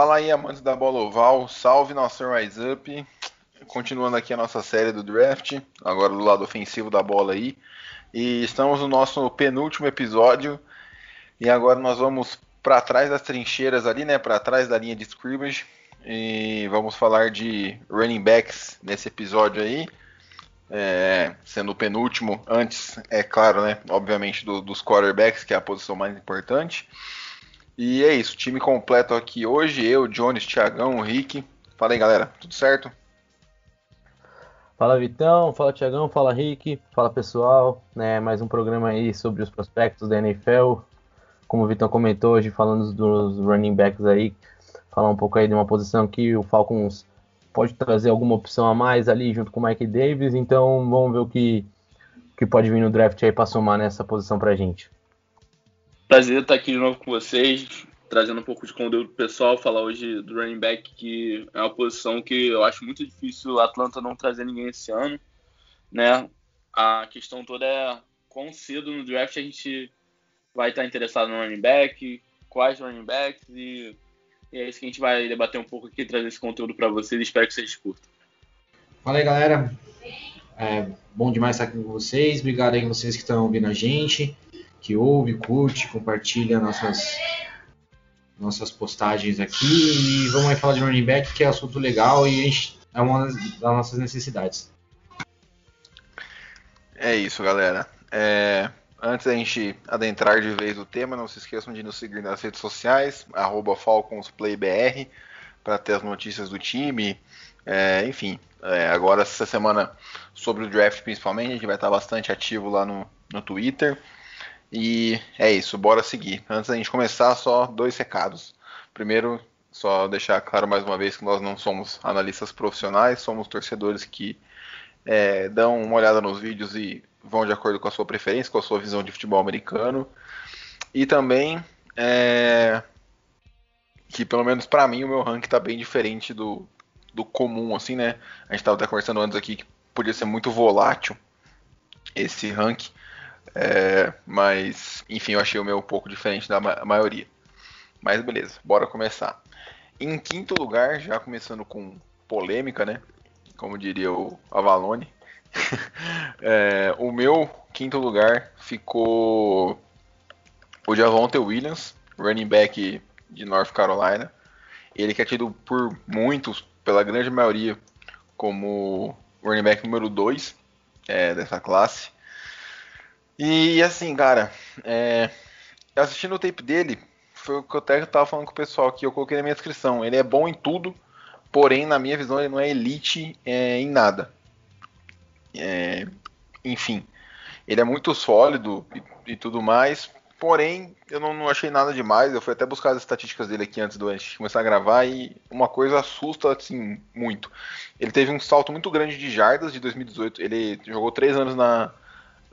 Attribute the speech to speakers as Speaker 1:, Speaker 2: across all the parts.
Speaker 1: Fala aí, amantes da bola oval, salve nosso Rise Up. Continuando aqui a nossa série do draft, agora do lado ofensivo da bola aí. E estamos no nosso penúltimo episódio. E agora nós vamos para trás das trincheiras ali, né? Para trás da linha de scrimmage. E vamos falar de running backs nesse episódio aí. É, sendo o penúltimo, antes, é claro, né? Obviamente, do, dos quarterbacks, que é a posição mais importante. E é isso, time completo aqui hoje. Eu, Jones, Thiagão, Rick. Fala aí, galera, tudo certo?
Speaker 2: Fala Vitão, fala Thiagão, fala Rick, fala pessoal, né? Mais um programa aí sobre os prospectos da NFL. Como o Vitão comentou hoje, falando dos running backs aí, falar um pouco aí de uma posição que o Falcons pode trazer alguma opção a mais ali junto com o Mike Davis. Então vamos ver o que, que pode vir no draft aí para somar nessa posição pra gente.
Speaker 3: Prazer estar aqui de novo com vocês, trazendo um pouco de conteúdo pessoal, falar hoje do running back, que é uma posição que eu acho muito difícil o Atlanta não trazer ninguém esse ano, né? A questão toda é quão cedo no draft a gente vai estar interessado no running back, quais running backs e, e é isso que a gente vai debater um pouco aqui, trazer esse conteúdo para vocês, espero que vocês curtam.
Speaker 4: Fala aí, galera. É bom demais estar aqui com vocês. Obrigado aí vocês que estão ouvindo a gente que ouve, curte, compartilha nossas, nossas postagens aqui. E vamos aí falar de running back, que é assunto legal e é uma das nossas necessidades.
Speaker 1: É isso, galera. É, antes da gente adentrar de vez o tema, não se esqueçam de nos seguir nas redes sociais, FalconsPlayBR, para ter as notícias do time. É, enfim, é, agora essa semana sobre o draft principalmente, a gente vai estar bastante ativo lá no, no Twitter. E é isso, bora seguir. Antes da gente começar, só dois recados. Primeiro, só deixar claro mais uma vez que nós não somos analistas profissionais, somos torcedores que é, dão uma olhada nos vídeos e vão de acordo com a sua preferência, com a sua visão de futebol americano. E também é, que, pelo menos para mim, o meu ranking está bem diferente do, do comum, assim, né? A gente estava até conversando antes aqui que podia ser muito volátil esse ranking. É, mas, enfim, eu achei o meu um pouco diferente da ma maioria. Mas beleza, bora começar. Em quinto lugar, já começando com polêmica, né? Como diria o Avalone. é, o meu quinto lugar ficou o Javonte Williams, running back de North Carolina. Ele que é tido por muitos, pela grande maioria, como running back número 2 é, dessa classe. E assim, cara, é, assistindo o tape dele, foi o que eu até tava falando com o pessoal aqui, eu coloquei na minha descrição. Ele é bom em tudo, porém, na minha visão, ele não é elite é, em nada. É, enfim, ele é muito sólido e, e, tudo mais, porém, eu não, não, achei nada demais. Eu fui até buscar as estatísticas dele aqui antes do gente começar a gravar e uma coisa assusta assim muito. Ele teve um salto muito grande de jardas de 2018. Ele jogou três anos na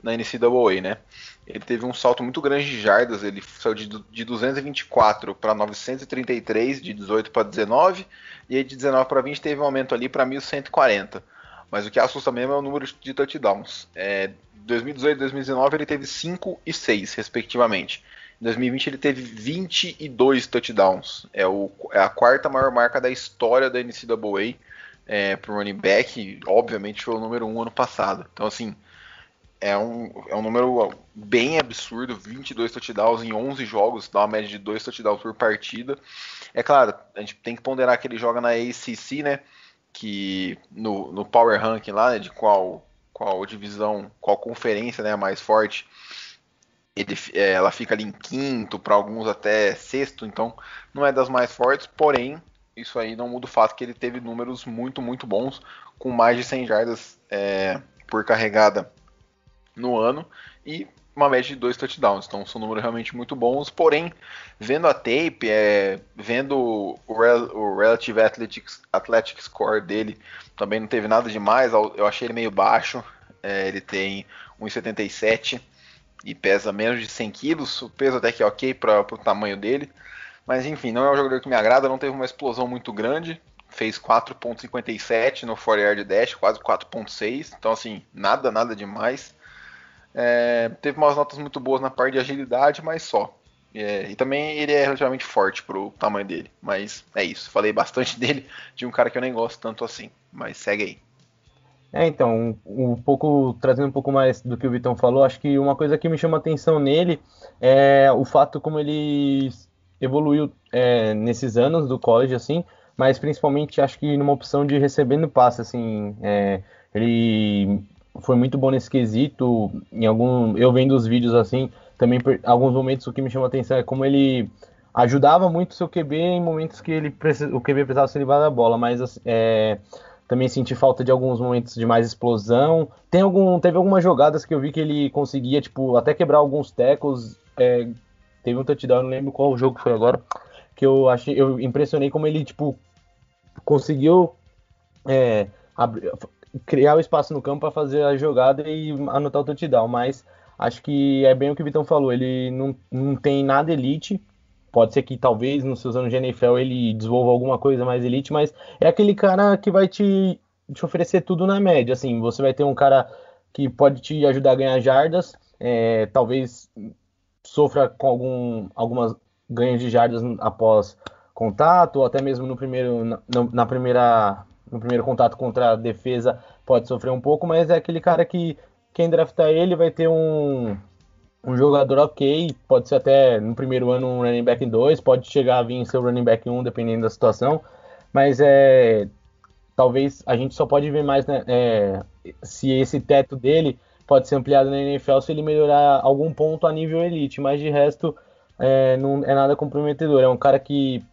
Speaker 1: na NCAA, né? Ele teve um salto muito grande de jardas, ele saiu de, de 224 para 933, de 18 para 19, e aí de 19 para 20 teve um aumento ali para 1140. Mas o que assusta mesmo é o número de touchdowns. É, 2018 e 2019 ele teve 5 e 6, respectivamente. Em 2020 ele teve 22 touchdowns. É, o, é a quarta maior marca da história da NCAA é, para running back. Obviamente foi o número 1 um ano passado. Então, assim, é um, é um número bem absurdo, 22 touchdowns em 11 jogos, dá uma média de 2 touchdowns por partida. É claro, a gente tem que ponderar que ele joga na ACC, né, que no, no Power Ranking lá, né, de qual, qual divisão, qual conferência né, mais forte, ele, é, ela fica ali em quinto, para alguns até sexto, então não é das mais fortes, porém, isso aí não muda o fato que ele teve números muito, muito bons, com mais de 100 jardas é, por carregada no ano e uma média de dois touchdowns. Então são números realmente muito bons. Porém, vendo a tape, é, vendo o, rel, o Relative Athletic Score dele, também não teve nada demais. Eu achei ele meio baixo. É, ele tem 1,77 e pesa menos de 100 quilos. O peso até que é ok para o tamanho dele. Mas enfim, não é um jogador que me agrada. Não teve uma explosão muito grande. Fez 4.57 no 4 yard dash, quase 4.6. Então assim, nada, nada demais. É, teve umas notas muito boas na parte de agilidade, mas só. É, e também ele é relativamente forte pro tamanho dele. Mas é isso. Falei bastante dele, de um cara que eu nem gosto tanto assim. Mas segue aí.
Speaker 2: É, então, um, pouco trazendo um pouco mais do que o Vitão falou, acho que uma coisa que me chama atenção nele é o fato como ele evoluiu é, nesses anos do college, assim, mas principalmente acho que numa opção de receber no passe, assim, é, ele foi muito bom nesse quesito. Em algum, eu vendo os vídeos assim, também alguns momentos o que me chama a atenção é como ele ajudava muito o seu QB em momentos que ele o QB precisava se livrar da bola, mas assim, é, também senti falta de alguns momentos de mais explosão. Tem algum, teve algumas jogadas que eu vi que ele conseguia, tipo, até quebrar alguns tecos. É, teve um touchdown, não lembro qual jogo foi agora, que eu achei, eu impressionei como ele, tipo, conseguiu é, abrir, criar o espaço no campo para fazer a jogada e anotar o touchdown, mas acho que é bem o que o Vitão falou, ele não, não tem nada elite, pode ser que talvez nos seus anos de NFL ele desenvolva alguma coisa mais elite, mas é aquele cara que vai te, te oferecer tudo na média, assim, você vai ter um cara que pode te ajudar a ganhar jardas, é, talvez sofra com algum, algumas ganhos de jardas após contato, ou até mesmo no primeiro, na, na primeira no primeiro contato contra a defesa pode sofrer um pouco, mas é aquele cara que quem draftar ele vai ter um, um jogador ok, pode ser até no primeiro ano um running back 2, pode chegar a vir ser o running back 1 dependendo da situação, mas é talvez a gente só pode ver mais né, é, se esse teto dele pode ser ampliado na NFL se ele melhorar algum ponto a nível elite, mas de resto é, não é nada comprometedor. É um cara que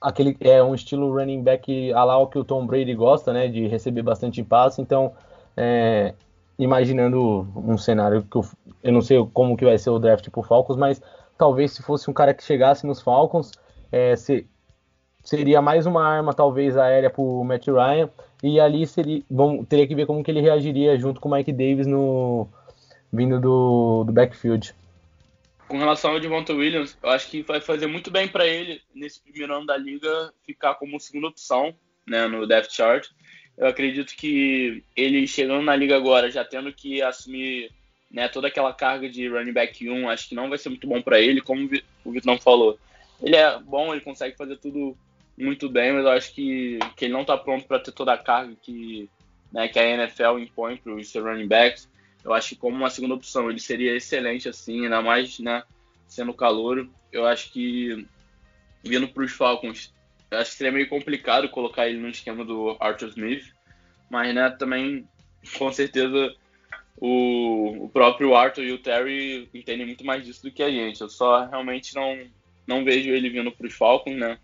Speaker 2: aquele é um estilo running back a lá o que o Tom Brady gosta, né, de receber bastante passe. Então, é, imaginando um cenário que eu, eu, não sei como que vai ser o draft pro Falcons, mas talvez se fosse um cara que chegasse nos Falcons, é, se, seria mais uma arma talvez aérea pro Matt Ryan e ali seria, bom, teria que ver como que ele reagiria junto com o Mike Davis no vindo do, do backfield
Speaker 3: com relação ao Devonta Williams, eu acho que vai fazer muito bem para ele nesse primeiro ano da liga ficar como segunda opção né, no depth chart. Eu acredito que ele chegando na liga agora, já tendo que assumir né, toda aquela carga de running back 1, acho que não vai ser muito bom para ele, como o Vitão falou. Ele é bom, ele consegue fazer tudo muito bem, mas eu acho que, que ele não está pronto para ter toda a carga que, né, que a NFL impõe para os running backs eu acho que como uma segunda opção ele seria excelente assim, ainda mais né, sendo calouro. Eu acho que vindo para os Falcons, acho que seria meio complicado colocar ele no esquema do Arthur Smith, mas né, também com certeza o, o próprio Arthur e o Terry entendem muito mais disso do que a gente. Eu só realmente não, não vejo ele vindo para os Falcons, né?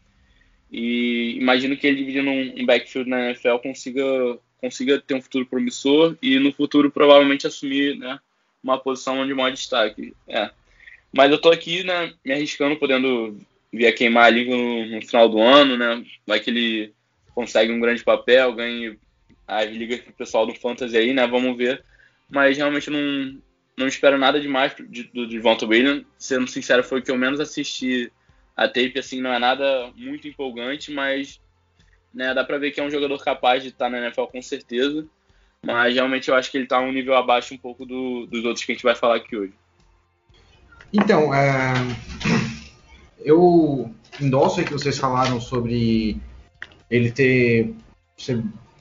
Speaker 3: E imagino que ele dividindo um backfield na NFL consiga consiga ter um futuro promissor e no futuro provavelmente assumir né, uma posição onde maior destaque. É. Mas eu tô aqui né, me arriscando, podendo vir a queimar a liga no, no, final do ano, né? Vai que ele consegue um grande papel, ganhe as ligas pro pessoal do Fantasy aí, né? Vamos ver. Mas realmente não, não espero nada demais de, do Devonta Williams. Sendo sincero, foi o que eu menos assisti a tape, assim, não é nada muito empolgante, mas né? Dá pra ver que é um jogador capaz de estar na NFL com certeza. Mas realmente eu acho que ele está um nível abaixo um pouco do, dos outros que a gente vai falar aqui hoje.
Speaker 4: Então, é... eu endosso o que vocês falaram sobre ele ter,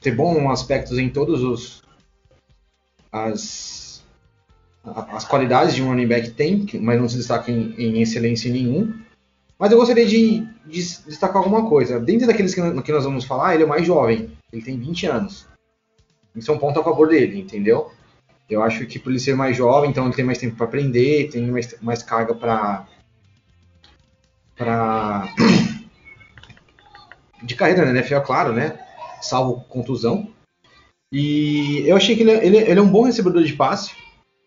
Speaker 4: ter bons aspectos em todos os as, as qualidades de um running back tem, mas não se destaca em, em excelência nenhum. Mas eu gostaria de, de destacar alguma coisa. Dentro daqueles que, que, nós vamos falar, ele é o mais jovem. Ele tem 20 anos. Isso é um ponto a favor dele, entendeu? Eu acho que por ele ser mais jovem, então ele tem mais tempo para aprender, tem mais, mais carga para para de carreira na NFL, claro, né? Salvo contusão. E eu achei que ele, é, ele, ele, é um bom recebedor de passe.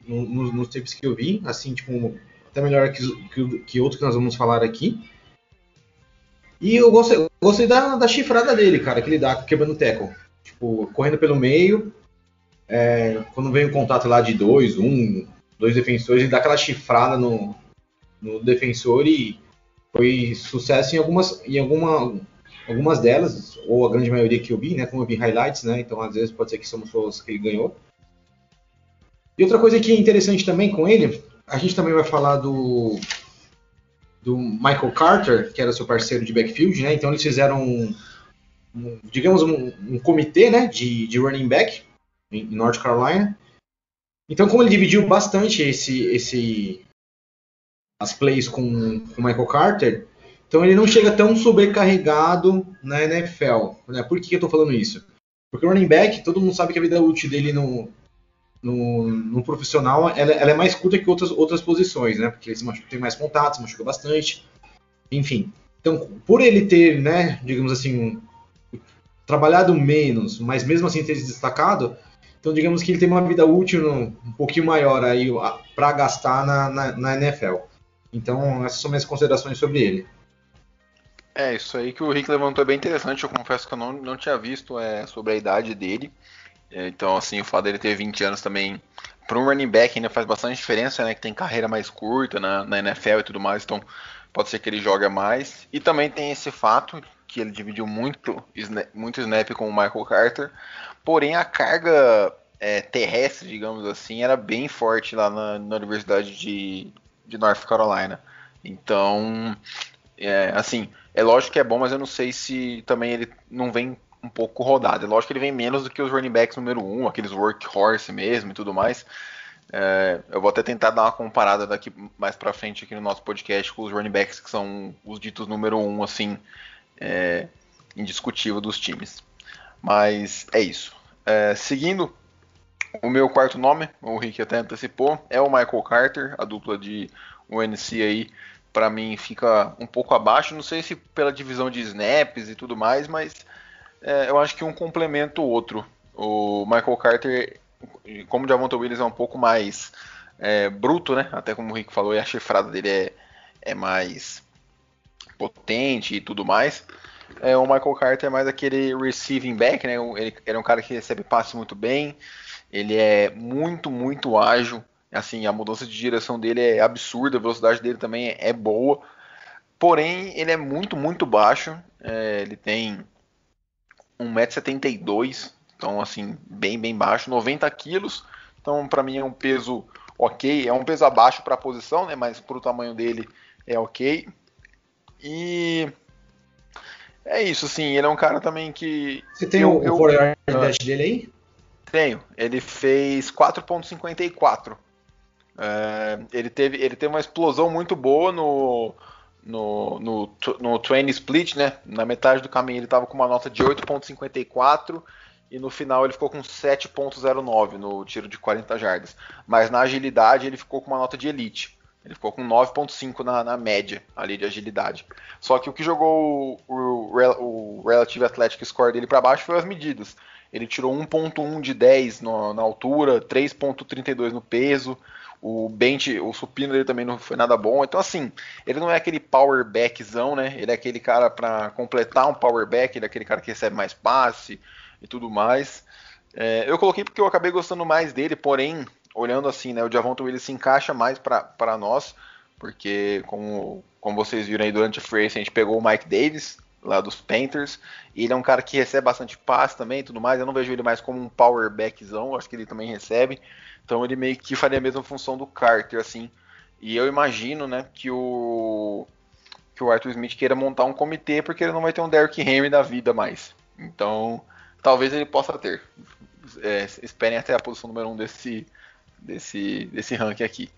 Speaker 4: no, no, nos tapes que eu vi, assim, tipo, até melhor que, que, que outro que nós vamos falar aqui. E eu gostei, gostei da, da chifrada dele, cara, que ele dá quebrando o tackle. Tipo, correndo pelo meio, é, quando vem o contato lá de dois, um, dois defensores, ele dá aquela chifrada no, no defensor e foi sucesso em algumas, em alguma, algumas delas, ou a grande maioria que eu vi, né? Como eu vi highlights, né? Então às vezes pode ser que somos os que ele ganhou. E outra coisa que é interessante também com ele, a gente também vai falar do do Michael Carter, que era seu parceiro de backfield, né? Então eles fizeram um, um digamos um, um, comitê, né, de, de running back em, em North Carolina. Então como ele dividiu bastante esse esse as plays com o Michael Carter, então ele não chega tão sobrecarregado na NFL. Né? Por que eu estou falando isso? Porque o running back, todo mundo sabe que a vida útil dele no, no, no profissional ela, ela, é mais curta que outras, outras posições, né? Porque ele machuca, tem mais contato, se machuca bastante. Enfim. Então, por ele ter, né, digamos assim, trabalhado menos, mas mesmo assim ter se destacado, então digamos que ele tem uma vida útil um pouquinho maior aí para gastar na, na, na NFL. Então, essas são minhas considerações sobre ele.
Speaker 1: É, isso aí que o Rick levantou é bem interessante. Eu confesso que eu não, não tinha visto é, sobre a idade dele. É, então, assim, o fato dele ter 20 anos também, para um running back, ainda faz bastante diferença, né? Que tem carreira mais curta na, na NFL e tudo mais. Então, pode ser que ele jogue mais. E também tem esse fato que ele dividiu muito, muito snap com o Michael Carter. Porém, a carga é, terrestre, digamos assim, era bem forte lá na, na Universidade de, de North Carolina. Então, é, assim, é lógico que é bom, mas eu não sei se também ele não vem um pouco rodado. É lógico que ele vem menos do que os running backs número 1, um, aqueles workhorse mesmo e tudo mais. É, eu vou até tentar dar uma comparada daqui mais pra frente aqui no nosso podcast com os running backs que são os ditos número 1, um, assim, é, indiscutível dos times. Mas é isso. É, seguindo, o meu quarto nome, o Rick até antecipou, é o Michael Carter, a dupla de UNC aí, para mim fica um pouco abaixo. Não sei se pela divisão de snaps e tudo mais, mas é, eu acho que um complementa o outro. O Michael Carter, como o Javonta Williams é um pouco mais é, bruto, né? Até como o Rick falou, e a chifrada dele é, é mais potente e tudo mais. É, o Michael Carter é mais aquele receiving back, né? Ele, ele é um cara que recebe passe muito bem, ele é muito, muito ágil. Assim, a mudança de direção dele é absurda, a velocidade dele também é boa. Porém, ele é muito, muito baixo. É, ele tem 1,72m, então assim, bem, bem baixo, 90 quilos. Então, para mim é um peso ok, é um peso abaixo para a posição, né? Mas para o tamanho dele é ok. E é isso, sim. Ele é um cara também que.
Speaker 4: Você tem eu, o, eu, o dash dele aí?
Speaker 1: Tenho. Ele fez 4.54. É, ele, teve, ele teve uma explosão muito boa no, no, no, no train split, né? Na metade do caminho ele estava com uma nota de 8.54 e no final ele ficou com 7.09 no tiro de 40 jardas. Mas na agilidade ele ficou com uma nota de elite. Ele ficou com 9.5 na, na, média ali de agilidade. Só que o que jogou o, o, o Relative Athletic Score dele para baixo foi as medidas. Ele tirou 1.1 de 10 no, na altura, 3.32 no peso. O bench, o supino dele também não foi nada bom. Então, assim, ele não é aquele power backzão, né? Ele é aquele cara para completar um power back, ele é aquele cara que recebe mais passe e tudo mais. É, eu coloquei porque eu acabei gostando mais dele, porém, olhando assim, né, o Javonto Willis se encaixa mais para nós, porque como, como vocês viram aí durante a free a gente pegou o Mike Davis, lá dos Panthers. Ele é um cara que recebe bastante passe também e tudo mais. Eu não vejo ele mais como um power backzão, acho que ele também recebe. Então ele meio que faria a mesma função do Carter, assim. E eu imagino, né, que o que o Arthur Smith queira montar um comitê porque ele não vai ter um Derrick Henry da vida mais. Então, talvez ele possa ter. É, esperem até a posição número 1 um desse, desse, desse ranking aqui.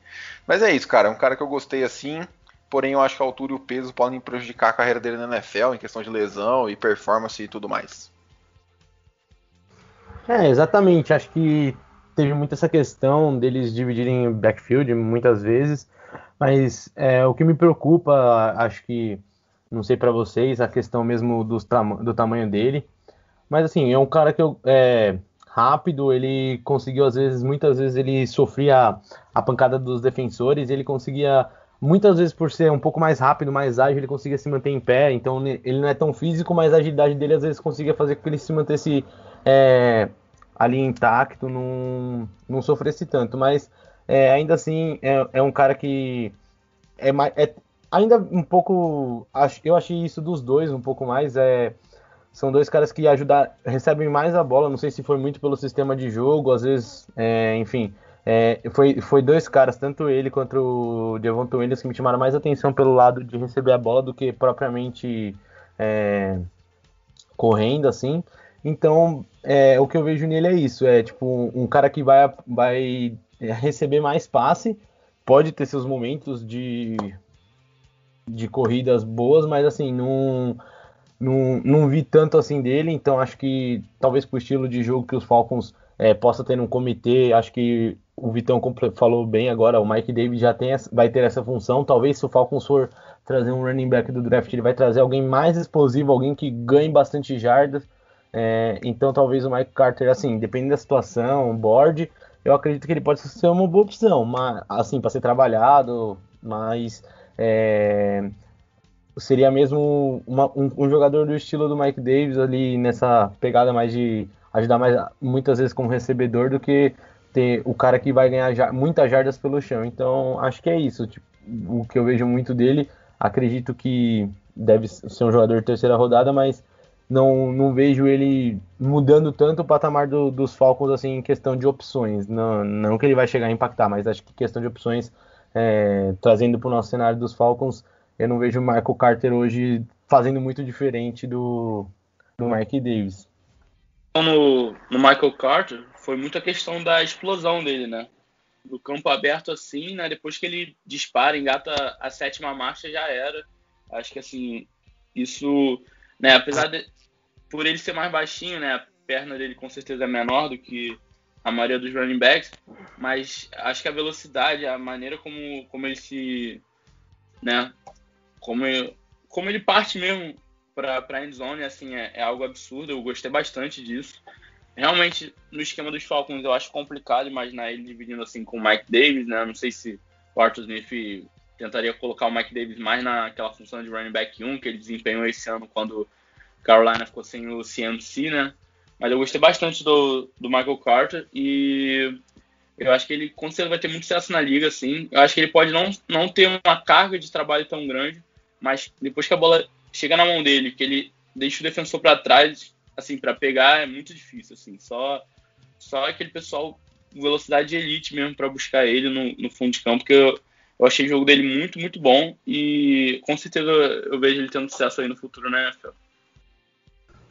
Speaker 1: Mas é isso, cara. É um cara que eu gostei assim porém eu acho que a altura e o peso podem prejudicar a carreira dele na NFL em questão de lesão e performance e tudo mais.
Speaker 2: É, exatamente. Acho que teve muito essa questão deles dividirem backfield muitas vezes, mas é, o que me preocupa, acho que, não sei para vocês, a questão mesmo do, do tamanho dele. Mas assim, é um cara que eu. É, rápido, ele conseguiu às vezes, muitas vezes ele sofria a pancada dos defensores, ele conseguia muitas vezes por ser um pouco mais rápido, mais ágil, ele conseguia se manter em pé, então ele não é tão físico, mas a agilidade dele às vezes conseguia fazer com que ele se mantesse é, ali intacto, não, não sofresse tanto, mas é, ainda assim é, é, um cara que é, é ainda um pouco, eu achei isso dos dois um pouco mais, é são dois caras que ajudam, recebem mais a bola. Não sei se foi muito pelo sistema de jogo, às vezes, é, enfim. É, foi, foi dois caras, tanto ele quanto o Devonta Williams, que me chamaram mais atenção pelo lado de receber a bola do que propriamente é, correndo, assim. Então, é, o que eu vejo nele é isso: é tipo um cara que vai, vai receber mais passe, pode ter seus momentos de, de corridas boas, mas assim, não não, não vi tanto assim dele, então acho que talvez pro estilo de jogo que os Falcons é, possa ter um comitê, acho que o Vitão falou bem agora, o Mike Davis já tem, vai ter essa função, talvez se o Falcons for trazer um running back do draft, ele vai trazer alguém mais explosivo, alguém que ganhe bastante jardas, é, então talvez o Mike Carter, assim, dependendo da situação, board, eu acredito que ele pode ser uma boa opção, mas, assim, para ser trabalhado, mas é, seria mesmo uma, um, um, jogador do estilo do Mike Davis ali nessa pegada mais de ajudar mais muitas vezes como recebedor do que ter o cara que vai ganhar muitas jardas pelo chão. Então acho que é isso. Tipo, o que eu vejo muito dele. Acredito que deve ser um jogador de terceira rodada, mas não, não vejo ele mudando tanto o patamar do, dos Falcons assim em questão de opções. Não, não que ele vai chegar a impactar, mas acho que questão de opções é, trazendo para o nosso cenário dos Falcons eu não vejo o Michael Carter hoje fazendo muito diferente do, do Mike Davis.
Speaker 3: No, no Michael Carter foi muita questão da explosão dele, né? Do campo aberto assim, né? Depois que ele dispara, engata a sétima marcha, já era. Acho que assim, isso, né? Apesar de, por ele ser mais baixinho, né? A perna dele com certeza é menor do que a maioria dos running backs, mas acho que a velocidade, a maneira como, como ele se, né, como, como ele parte mesmo para a endzone, assim, é, é, algo absurdo. Eu gostei bastante disso. Realmente, no esquema dos Falcons, eu acho complicado imaginar ele dividindo assim com o Mike Davis, né? Não sei se o Arthur Smith tentaria colocar o Mike Davis mais naquela função de running back 1 que ele desempenhou esse ano quando Carolina ficou sem o CMC, né? Mas eu gostei bastante do, do Michael Carter e eu acho que ele com certeza vai ter muito sucesso na liga, assim. Eu acho que ele pode não, não ter uma carga de trabalho tão grande, mas depois que a bola chega na mão dele, que ele deixa o defensor para trás, assim, para pegar é muito difícil, assim. Só só aquele pessoal velocidade de elite mesmo para buscar ele no, no, fundo de campo, porque eu, eu achei o jogo dele muito, muito bom e com certeza eu vejo ele tendo sucesso aí no futuro na NFL.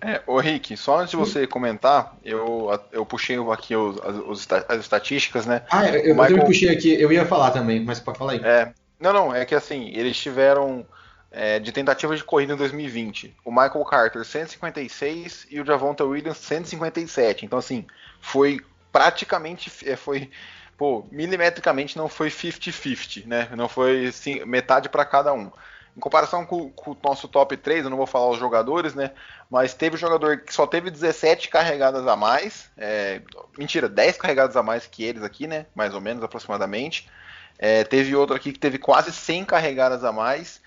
Speaker 1: É, ô Rick, só antes de você comentar, eu, eu puxei aqui os, os, as estatísticas, né?
Speaker 4: Ah, eu, Michael... eu puxei aqui, eu ia falar também, mas pode falar aí.
Speaker 1: É, não, não, é que assim, eles tiveram é, de tentativa de corrida em 2020. O Michael Carter 156 e o Javonta Williams 157. Então, assim, foi praticamente. É, foi. Pô, milimetricamente não foi 50-50, né? Não foi assim, metade para cada um. Em comparação com, com, o nosso top 3, eu não vou falar os jogadores, né? Mas teve jogador que só teve 17 carregadas a mais. É, mentira, 10 carregadas a mais que eles aqui, né? Mais ou menos, aproximadamente. É, teve outro aqui que teve quase 100 carregadas a mais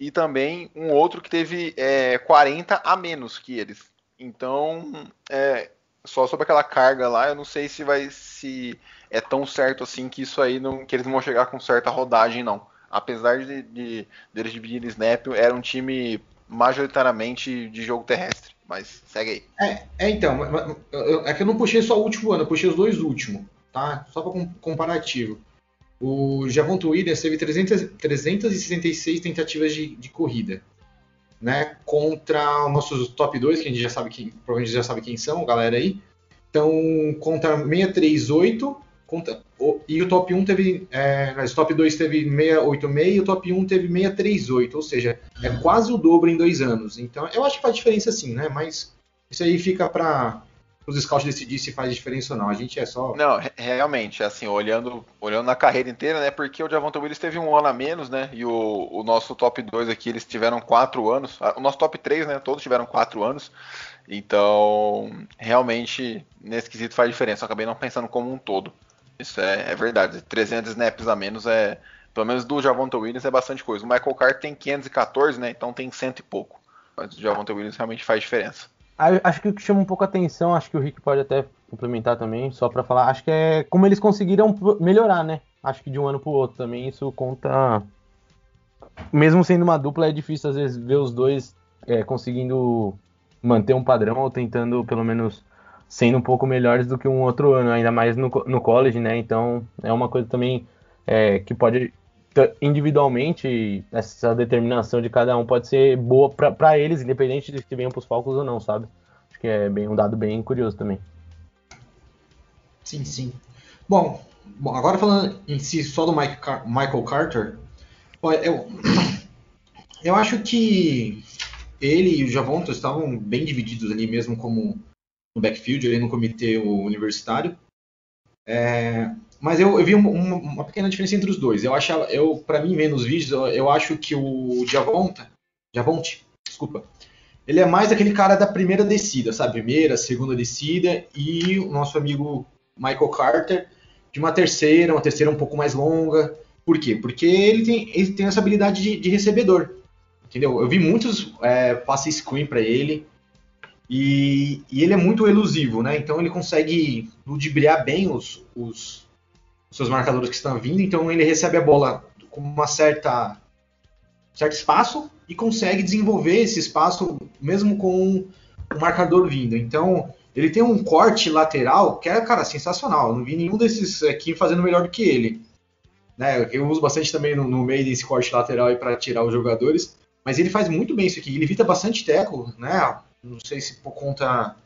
Speaker 1: e também um outro que teve é, 40 a menos que eles. Então, é, só sobre aquela carga lá, eu não sei se vai se é tão certo assim que isso aí não que eles vão chegar com certa rodagem não. Apesar de, de, de eles dividirem snap, era um time majoritariamente de jogo terrestre. Mas segue aí.
Speaker 4: É, é então, é que eu não puxei só o último ano, eu puxei os dois últimos, tá? Só para comparativo. O Javonto Williams teve 300, 366 tentativas de, de corrida, né? Contra os nossos top 2, que a gente já sabe quem, provavelmente já sabe quem são, galera aí. Então, contra 638, contra, o, e o top 1 teve. É, o top 2 teve 686 e o top 1 teve 638, ou seja, é quase o dobro em dois anos. Então, eu acho que faz diferença sim, né? Mas isso aí fica para os scouts decidir se faz diferença ou não. A gente é só.
Speaker 1: Não, realmente, assim, olhando, olhando na carreira inteira, né? Porque o Javonta Williams teve um ano a menos, né? E o, o nosso top 2 aqui, eles tiveram quatro anos. O nosso top 3, né? Todos tiveram quatro anos. Então, realmente, nesse quesito faz diferença. Eu acabei não pensando como um todo. Isso é, é verdade. 300 snaps a menos é, pelo menos do Javonta Williams, é bastante coisa. O Michael Carter tem 514, né? Então tem cento e pouco. Mas o Javonta Williams realmente faz diferença.
Speaker 2: Acho que o que chama um pouco a atenção, acho que o Rick pode até complementar também, só para falar, acho que é como eles conseguiram melhorar, né? Acho que de um ano pro outro também isso conta. Mesmo sendo uma dupla, é difícil às vezes ver os dois é, conseguindo manter um padrão ou tentando pelo menos sendo um pouco melhores do que um outro ano, ainda mais no, no college, né? Então é uma coisa também é, que pode individualmente essa determinação de cada um pode ser boa para eles, independente de se venham os Falcons ou não, sabe? Acho que é bem um dado bem curioso também.
Speaker 4: Sim, sim. Bom, bom agora falando em si só do Mike Car Michael Carter, eu, eu acho que ele e o Javonto estavam bem divididos ali mesmo como no backfield, ali no comitê universitário. É, mas eu, eu vi uma, pequena diferença entre os dois. Eu achava, eu para mim vendo os vídeos, eu, eu, acho que o Javonta, Javonte, desculpa, ele é mais aquele cara da primeira descida, sabe? Primeira, segunda descida e o nosso amigo Michael Carter de uma terceira, uma terceira um pouco mais longa. Por quê? Porque ele tem, ele tem essa habilidade de, de recebedor, entendeu? Eu vi muitos é, screen para ele. E, e, ele é muito elusivo, né? Então ele consegue ludibriar bem os, os, seus marcadores que estão vindo, então ele recebe a bola com uma certa certo espaço e consegue desenvolver esse espaço mesmo com o marcador vindo. Então, ele tem um corte lateral que é, cara, sensacional. Eu não vi nenhum desses aqui fazendo melhor do que ele. Né? Eu uso bastante também no, no meio desse corte lateral para tirar os jogadores, mas ele faz muito bem isso aqui. Ele evita bastante teco, né? Não sei se por conta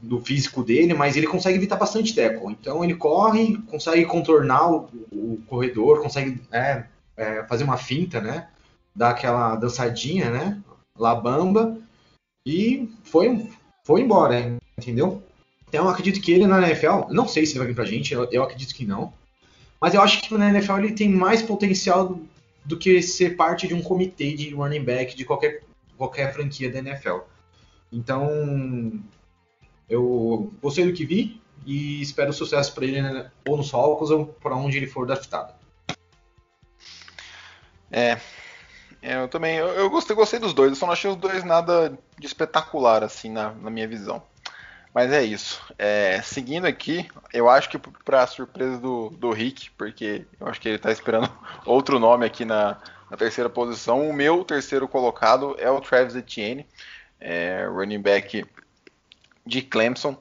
Speaker 4: do físico dele, mas ele consegue evitar bastante teco. Então ele corre, consegue contornar o, o corredor, consegue é, é, fazer uma finta, né? Dar aquela dançadinha, né? Labamba e foi, foi embora, entendeu? Então eu acredito que ele na NFL, não sei se ele vai vir pra gente, eu, eu acredito que não. Mas eu acho que na NFL ele tem mais potencial do, do que ser parte de um comitê de running back de qualquer, qualquer franquia da NFL. Então, eu gostei do que vi e espero sucesso para ele né, ou nos Falcons ou para onde ele for draftado.
Speaker 1: É, é, eu também eu, eu, gostei, gostei dos dois, eu só não achei os dois nada de espetacular assim na, na minha visão. Mas é isso. É, seguindo aqui, eu acho que para surpresa do, do Rick, porque eu acho que ele está esperando outro nome aqui na, na, terceira posição, o meu terceiro colocado é o Travis Etienne, é, running back de Clemson.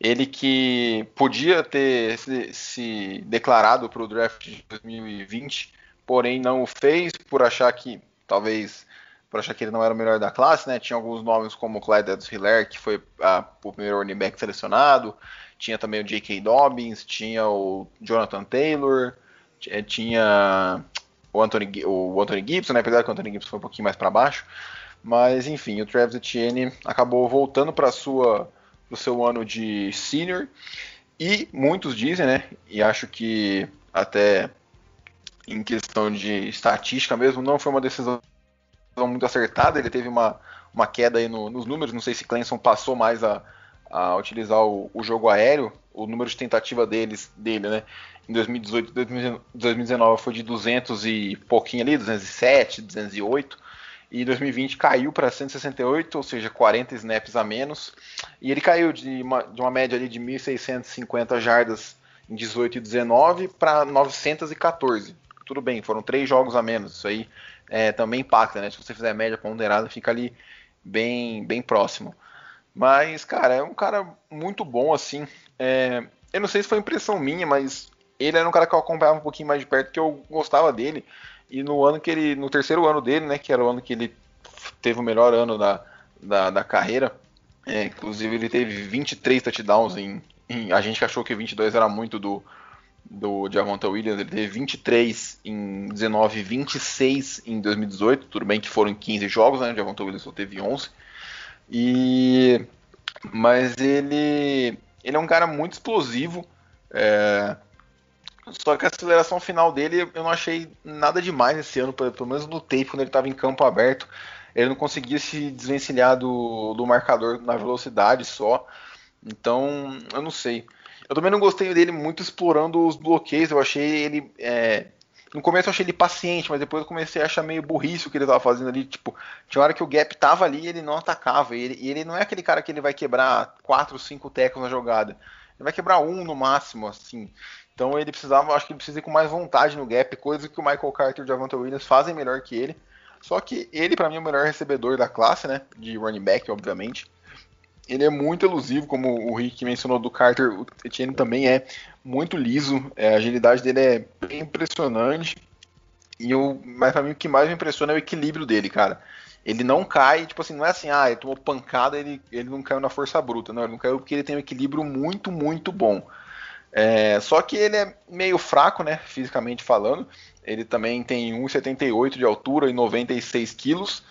Speaker 1: Ele que podia ter se, se declarado para o draft de 2020, porém não o fez por achar que talvez por achar que ele não era o melhor da classe, né? Tinha alguns nomes como Clyde Edwards-Helaire, que foi a, o primeiro running back selecionado. Tinha também o J.K. Dobbins, tinha o Jonathan Taylor, eh, tinha o Anthony, o Anthony Gibson, né? apesar que o Anthony Gibson foi um pouquinho mais para baixo. Mas enfim, o Travis Etienne acabou voltando para sua o seu ano de senior e muitos dizem, né? E acho que até em questão de estatística mesmo não foi uma decisão muito acertada. Ele teve uma, uma queda aí no, nos números. Não sei se Clemson passou mais a, a utilizar o, o, jogo aéreo. O número de tentativa deles, dele, né? Em 2018 2019 foi de 200 e pouquinho ali, 207, 208 e 2020 caiu para 168, ou seja, 40 snaps a menos. E ele caiu de uma, de uma média ali de 1.650 jardas em 18 e 19 para 914. Tudo bem, foram três jogos a menos. Isso aí é, também impacta, né? Se você fizer média ponderada, fica ali bem, bem próximo. Mas, cara, é um cara muito bom, assim. É, eu não sei se foi impressão minha, mas ele era um cara que eu acompanhava um pouquinho mais de perto, que eu gostava dele. E no ano que ele. No terceiro ano dele, né? Que era o ano que ele teve o melhor ano da, da, da carreira. É, inclusive ele teve 23 touchdowns em, em, A gente achou que 22 era muito do, do Javonta Williams, ele teve 23 em 19 26 em 2018, tudo bem que foram 15 jogos, né, o Javonta Williams só teve 11, e, mas ele, ele é um cara muito explosivo, é, Só que a aceleração final dele eu não achei nada demais esse ano, pelo menos no tape, quando ele estava em campo aberto. Ele não conseguia se desvencilhar do, do marcador na velocidade só. Então, eu não sei. Eu também não gostei dele muito explorando os bloqueios. Eu achei ele. É... No começo eu achei ele paciente, mas depois eu comecei a achar meio burrice o que ele estava fazendo ali. Tipo, tinha hora que o gap tava ali e ele não atacava. E ele, e ele não é aquele cara que ele vai quebrar 4, 5 tecos na jogada. Ele vai quebrar um no máximo, assim. Então ele precisava, acho que ele precisa ir com mais vontade no gap, coisa que o Michael Carter e o Javante Williams fazem melhor que ele. Só que ele, para mim, é o melhor recebedor da classe, né? De running back, obviamente. Ele é muito elusivo, como o Rick mencionou do Carter, o Etienne também é muito liso, é, a agilidade dele é bem impressionante. E o, mas pra mim o que mais me impressiona é o equilíbrio dele, cara. Ele não cai, tipo assim, não é assim, ah, ele tomou pancada, ele, ele não caiu na força bruta. Não, ele não caiu porque ele tem um equilíbrio muito, muito bom. É, só que ele é meio fraco, né, fisicamente falando. Ele também tem 1,78 de altura e 96 quilos.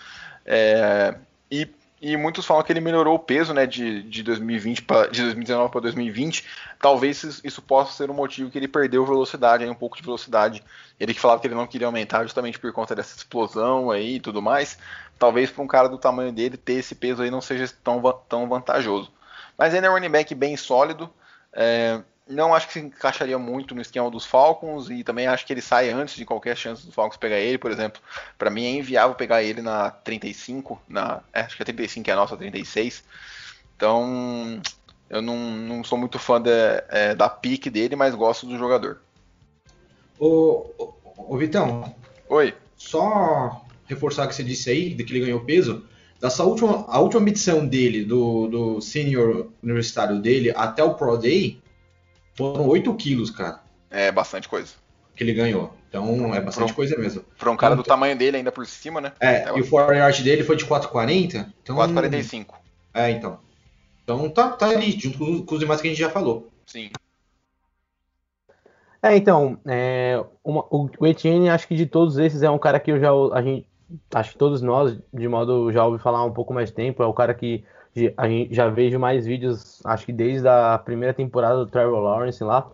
Speaker 1: É, e, e, muitos falam que ele melhorou o peso né, de, de, 2020 pra, de 2019 para 2020. Talvez isso possa ser um motivo que ele perdeu velocidade, aí, um pouco de velocidade. Ele que falava que ele não queria aumentar justamente por conta dessa explosão aí e tudo mais. Talvez para um cara do tamanho dele ter esse peso aí não seja tão, tão vantajoso. Mas ele é um running back bem sólido. É, não acho que se encaixaria muito no esquema dos Falcons e também acho que ele sai antes de qualquer chance dos Falcons pegar ele, por exemplo. Para mim é inviável pegar ele na 35, na, é, acho que a 35 é a nossa 36. Então eu não, não sou muito fã de, é, da pique dele, mas gosto do jogador.
Speaker 4: Ô, ô, ô, Vitão.
Speaker 1: Oi.
Speaker 4: Só reforçar o que você disse aí, de que ele ganhou peso. Dessa última, a última medição dele, do, do senior universitário dele, até o Pro Day, foram 8 quilos, cara.
Speaker 1: É bastante coisa.
Speaker 4: Que ele ganhou. Então é bastante um, coisa mesmo.
Speaker 1: Pra um cara então, do tamanho dele ainda por cima, né?
Speaker 4: É, é e o forward yard dele foi de 4,40. Então,
Speaker 1: 4,45.
Speaker 4: É, então. Então tá, tá ali, junto com, com, os demais que a gente já falou.
Speaker 1: Sim.
Speaker 2: É, então, é, uma, o, o Etienne, acho que de todos esses é um cara que eu já. A gente, acho que todos nós, de modo, já ouvi falar um pouco mais tempo. É o cara que a gente já vejo mais vídeos, acho que desde a primeira temporada do Trevor Lawrence lá.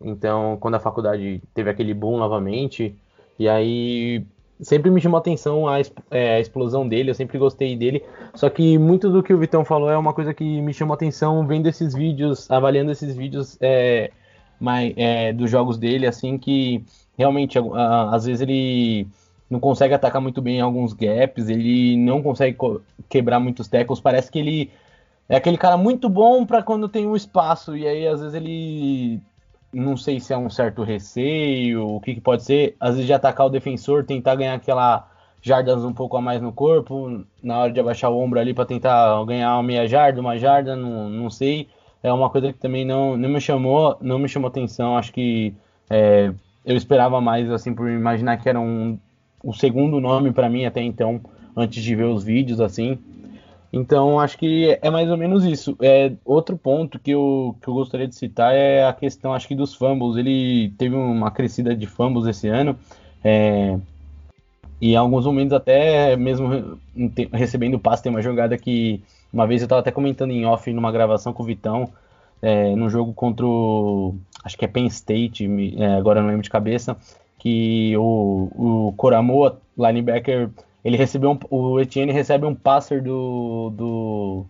Speaker 2: Então, quando a faculdade teve aquele boom novamente, e aí sempre me chamou atenção a, é, a, explosão dele, eu sempre gostei dele. Só que muito do que o Vitão falou é uma coisa que me chamou atenção vendo esses vídeos, avaliando esses vídeos é, mais, é, dos jogos dele, assim, que realmente às vezes ele não consegue atacar muito bem alguns gaps, ele não consegue quebrar muitos tackles, parece que ele é aquele cara muito bom para quando tem um espaço, e aí às vezes ele não sei se é um certo receio, o que, que pode ser, às vezes de atacar o defensor, tentar ganhar aquela jardas um pouco a mais no corpo, na hora de abaixar o ombro ali para tentar ganhar uma meia jarda, uma jarda, não, não sei. É uma coisa que também não, não me chamou, não me chamou atenção. Acho que é, eu esperava mais assim por imaginar que era um o segundo nome para mim até então, antes de ver os vídeos assim. Então acho que é mais ou menos isso. É, outro ponto que eu, que eu gostaria de citar é a questão, acho que dos fumbles. Ele teve uma crescida de fumbles esse ano. É, e alguns momentos até mesmo recebendo passe, tem uma jogada que uma vez eu estava até comentando em off numa gravação com o Vitão, é, no jogo contra o, acho que é Penn State, é, agora não lembro de cabeça, que o, o Coramoa, linebacker, ele recebeu um, o Etienne recebe um passer do, do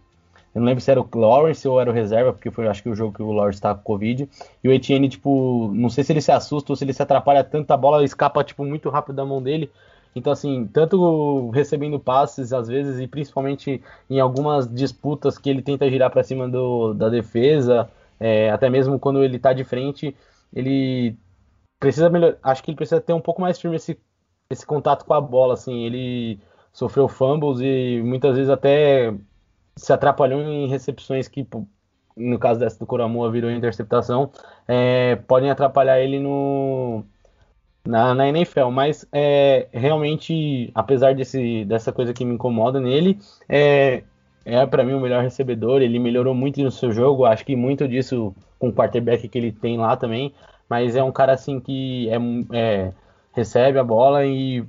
Speaker 2: eu não lembro se era o Lawrence ou era o reserva, porque foi acho que o jogo que o Lawrence tá com Covid. E o Etienne, tipo, não sei se ele se assusta ou se ele se atrapalha tanto, a bola escapa, tipo, muito rápido da mão dele. Então, assim, tanto recebendo passes às vezes, e principalmente em algumas disputas que ele tenta girar para cima do, da defesa, é, até mesmo quando ele tá de frente, ele precisa melhor, acho que ele precisa ter um pouco mais firme esse, esse contato com a bola, assim, ele sofreu fumbles e muitas vezes até se atrapalhou em recepções que, no caso dessa do Coramua, virou interceptação, é, podem atrapalhar ele no na, na NFL, mas é, realmente, apesar desse, dessa coisa que me incomoda nele, é, é para mim o melhor recebedor, ele melhorou muito no seu jogo, acho que muito disso com o quarterback que ele tem lá também, mas é um cara assim que é, é recebe a bola e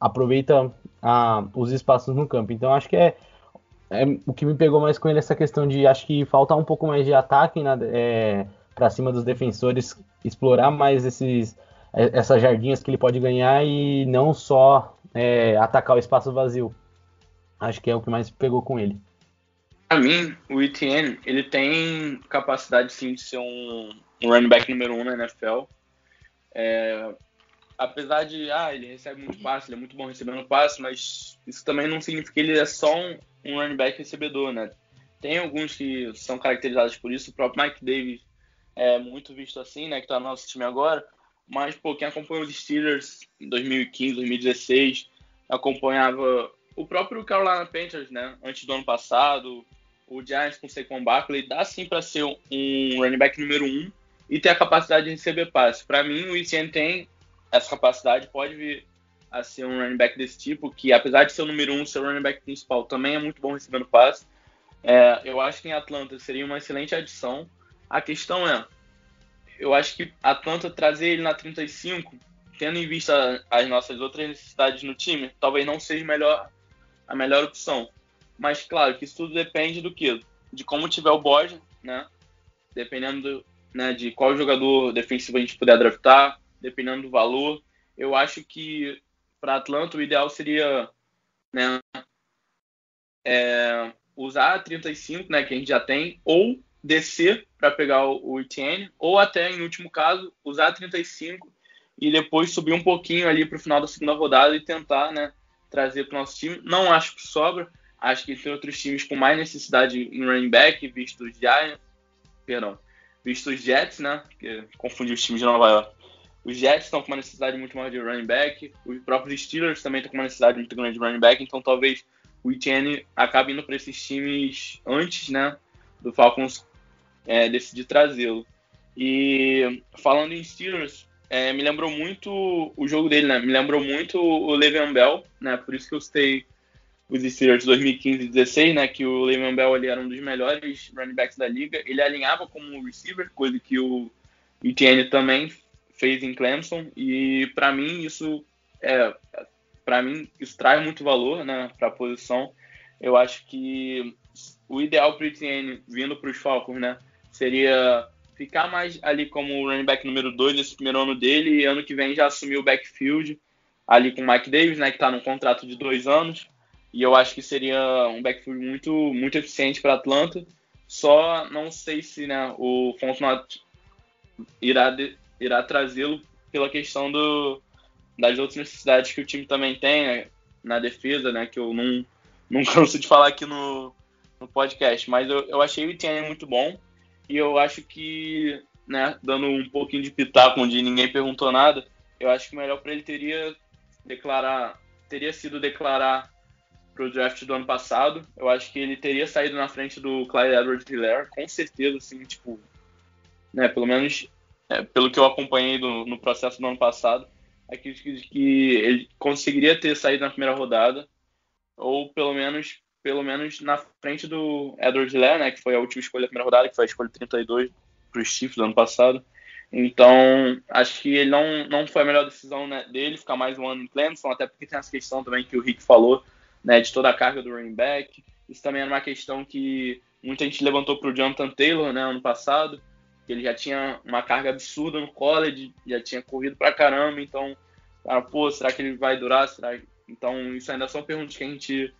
Speaker 2: aproveita a, os espaços no campo. Então acho que é, é, o que me pegou mais com ele essa questão de acho que falta um pouco mais de ataque, é, para cima dos defensores, explorar mais esses, é, essas jardinhas que ele pode ganhar e não só é, atacar o espaço vazio. Acho que é o que mais pegou com ele.
Speaker 3: Para mim, o Etienne, ele tem capacidade sim de ser um, um running back número um na NFL. É, apesar de, ah, ele recebe muito passe, ele é muito bom recebendo passe, mas isso também não significa que ele é só um, um running back recebedor, né? Tem alguns que são caracterizados por isso, o próprio Mike Davis é muito visto assim, né, que tá no nosso time agora, mas, pô, quem acompanhou os Steelers em 2015, 2016, acompanhava o próprio Carolina Panthers, né, antes do ano passado, o Giants com Saquon Barkley, dá sim para ser um running back número um e ter a capacidade de receber passe. Para mim, o Etienne tem essa capacidade, pode vir a ser um running back desse tipo, que apesar de ser o número um, ser o running back principal, também é muito bom recebendo passe. É, eu acho que em Atlanta seria uma excelente adição. A questão é, eu acho que Atlanta trazer ele na 35, tendo em vista as nossas outras necessidades no time, talvez não seja melhor, a melhor opção. Mas claro que isso tudo depende do que? De como tiver o board, né? Dependendo do, né, de qual jogador defensivo a gente puder draftar, dependendo do valor. Eu acho que para Atlanta o ideal seria né, é, usar a 35, né, que a gente já tem, ou descer para pegar o, o Etienne, ou até, em último caso, usar a 35 e depois subir um pouquinho ali para o final da segunda rodada e tentar né, trazer para o nosso time. Não acho que sobra, acho que tem outros times com mais necessidade em running back, visto os Giants, perdão, visto os Jets, né, que confundi os times de Nova York. Os Jets estão com uma necessidade muito maior de running back, os próprios Steelers também estão com uma necessidade muito grande de running back, então talvez o Etienne acabe indo para esses times antes, né, do Falcons é, decidir trazê-lo. E falando em Steelers, é, me lembrou muito o jogo dele, né? Me lembrou muito o Le'Veon Bell, né? Por isso que eu citei os Steelers 2015 e 2016, né? Que o Le'Veon Bell ali era um dos melhores running backs da liga. Ele alinhava como receiver, coisa que o Etienne também fez em Clemson. E para mim isso é, para mim isso traz muito valor, né? Para a posição. Eu acho que o ideal para o Etienne vindo para os Falcons, né? seria ficar mais ali como running back número 2 nesse primeiro ano dele e ano que vem já assumir o backfield ali com o Mike Davis, né, que está num contrato de dois anos. E eu acho que seria um backfield muito, muito eficiente para Atlanta. Só não sei se né, o Fontenot irá, irá trazê-lo pela questão do, das outras necessidades que o time também tem né, na defesa, né, que eu não, não canso de falar aqui no, no podcast. Mas eu, eu achei o Etienne muito bom. E eu acho que, né, dando um pouquinho de pitaco onde ninguém perguntou nada, eu acho que o melhor para ele teria declarar, teria sido declarar pro draft do ano passado. Eu acho que ele teria saído na frente do Clyde Edwards Hiller, com certeza, assim, tipo, né, pelo menos é, pelo que eu acompanhei do, no processo do ano passado, acredito que, que ele conseguiria ter saído na primeira rodada, ou pelo menos pelo menos na frente do Edward Hiller, né, que foi a última escolha da primeira rodada, que foi a escolha 32 para Chiefs do ano passado. Então, acho que ele não, não foi a melhor decisão né, dele, ficar mais um ano em Clemson, até porque tem essa questão também que o Rick falou, né, de toda a carga do running back. Isso também era uma questão que muita gente levantou para o Jonathan Taylor, né, ano passado, que ele já tinha uma carga absurda no college, já tinha corrido para caramba, então, cara, pô, será que ele vai durar? Será? Então, isso ainda são perguntas que a gente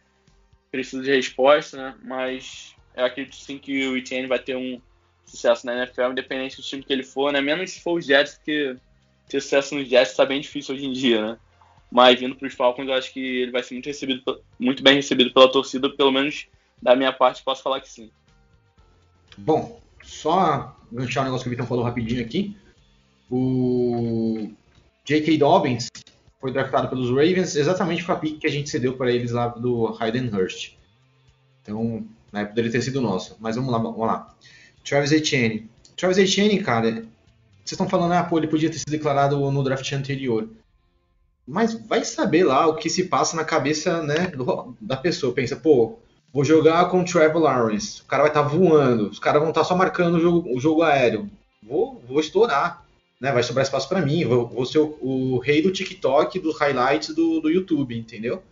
Speaker 3: precisa de resposta, né? Mas eu acredito sim que o Etienne vai ter um sucesso na NFL, independente do time que ele for, né? Menos se for os Jets, porque ter sucesso nos Jets está bem difícil hoje em dia, né? Mas vindo para os Falcons, eu acho que ele vai ser muito, recebido, muito bem recebido pela torcida, pelo menos da minha parte, posso falar que sim.
Speaker 4: Bom, só ganchar um negócio que o Vitão falou rapidinho aqui. O J.K. Dobbins foi draftado pelos Ravens exatamente com a pick que a gente cedeu para eles lá do Hayden Hurst. Então, né, poderia ter sido nosso. Mas vamos lá, vamos lá. Travis Etienne. Travis Etienne, cara, vocês estão falando, ah, pô, ele podia ter sido declarado no draft anterior. Mas vai saber lá o que se passa na cabeça né, do, da pessoa. Pensa, pô, vou jogar com o Trevor Lawrence. O cara vai estar tá voando. Os caras vão estar tá só marcando o jogo, o jogo aéreo. Vou, vou estourar né, vai sobrar espaço para mim, vou, vou ser o, o, rei do TikTok, dos highlights do, do YouTube, entendeu?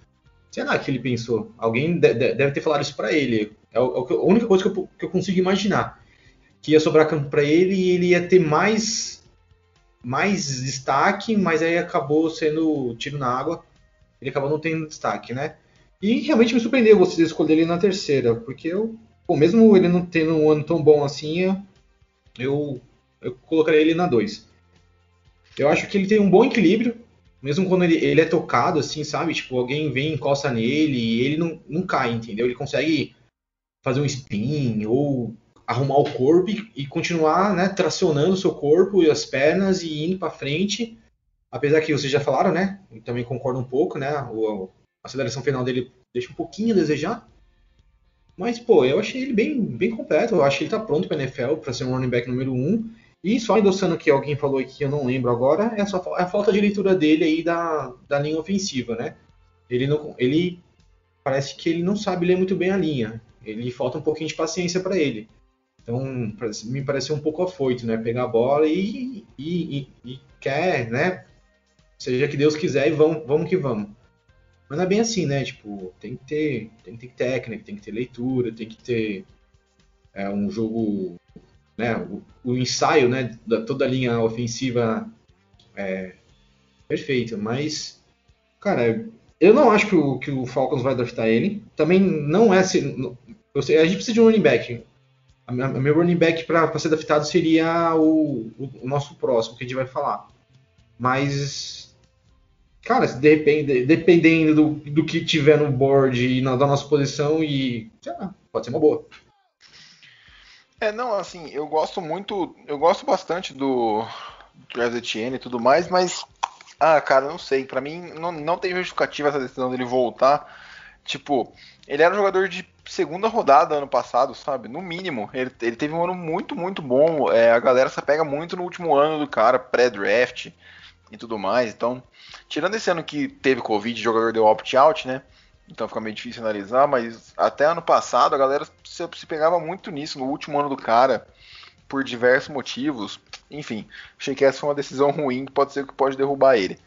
Speaker 4: Sei lá o que ele pensou. Alguém de, de, deve ter falado isso para ele. É, o, é a única coisa que eu, que eu, consigo imaginar. que ia sobrar campo para ele e ele ia ter mais mais destaque, mas aí acabou sendo tiro na água. Ele acabou não tendo destaque, né? E realmente me surpreendeu vocês escolherem ele na terceira, porque eu, bom, mesmo ele não tendo um ano tão bom assim, eu, eu colocaria ele na 2. Eu acho que ele tem um bom equilíbrio, mesmo quando ele, ele é tocado, assim, sabe? Tipo, alguém vem, encosta nele e ele não, não cai, entendeu? Ele consegue fazer um spin ou arrumar o corpo e, e continuar né, tracionando o seu corpo e as pernas e indo para frente. Apesar que vocês já falaram, né? Também concordo um pouco, né? O, a aceleração final dele deixa um pouquinho a desejar. Mas, pô, eu achei ele bem, bem completo. Eu acho que ele tá pronto para NFL, para ser um running back número 1. Um. E só endossando que alguém falou aqui que eu não lembro agora, é, só, é a falta de leitura dele aí da, da linha ofensiva, né? Ele, não, ele parece que ele não sabe ler muito bem a linha. Ele falta um pouquinho de paciência para ele. Então, me pareceu um pouco afoito, né? Pegar a bola e, e, e, e, quer, né? Seja que Deus quiser e vamos, vamos que vamos. Mas não é bem assim, né? Tipo, tem que ter, tem que ter técnica, tem que ter leitura, tem que ter é, um jogo, né? O, o, ensaio, né? Da toda a linha ofensiva é perfeito. Mas, cara, eu não acho que o, que o Falcons vai draftar ele. Também não é. Assim, sei, a gente precisa de um running back a meu running back para ser draftado seria o, o, o, nosso próximo, que a gente vai falar. Mas, cara, depende, dependendo do, do que tiver no board e na, da nossa posição, e sei lá, pode ser uma boa.
Speaker 1: É, não, assim, eu gosto muito, eu gosto bastante do Travis Etienne e tudo mais, mas, ah, cara, não sei, para mim não, não tem justificativa essa decisão dele voltar. Tipo, ele era um jogador de segunda rodada ano passado, sabe? No mínimo. Ele, ele teve um ano muito, muito bom. É, a galera se pega muito no último ano do cara, pré-draft e tudo mais. Então, tirando esse ano que teve Covid, o jogador deu opt-out, né? Então fica meio difícil analisar, mas até ano passado a galera se, se pegava muito nisso, no último ano do cara, por diversos motivos. Enfim, achei que essa foi uma decisão ruim que pode ser que pode derrubar ele.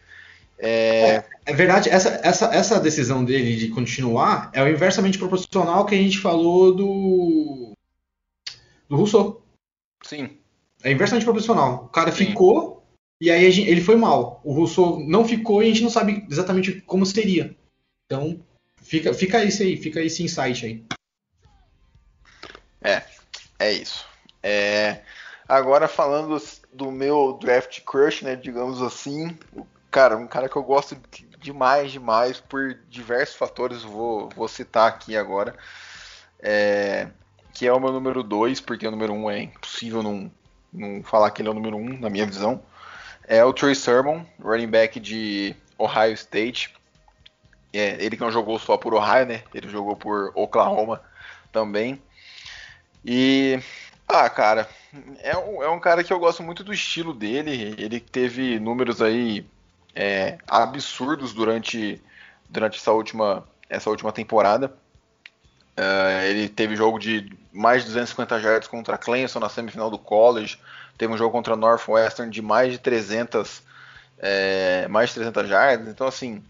Speaker 4: É... é... verdade, essa, essa, essa decisão dele de continuar é o inversamente proporcional que a gente falou do. do Rousseau.
Speaker 1: Sim.
Speaker 4: É inversamente proporcional. O cara Sim. ficou e aí gente, ele foi mal. O Rousseau não ficou e a gente não sabe exatamente como seria. Então, fica, fica isso aí, fica esse insight aí.
Speaker 1: É, é isso. É, agora falando do meu draft crush, né, digamos assim, cara, um cara que eu gosto demais, demais, por diversos fatores, vou, vou citar aqui agora. É, que é o meu número 2, porque o número 1 um é impossível não, não falar que ele é o número 1, um, na minha visão. É o Trey Sermon, running back de Ohio State. É, ele que não jogou só por Ohio, né? Ele jogou por Oklahoma também. E. Ah, cara, é um, é um cara que eu gosto muito do estilo dele. Ele teve números aí é, absurdos durante, durante essa, última, essa última temporada. Uh, ele teve jogo de mais de 250 jardas contra Clemson na semifinal do college. Teve um jogo contra Northwestern de mais de 300, é, mais de 300 jardas. Então, assim,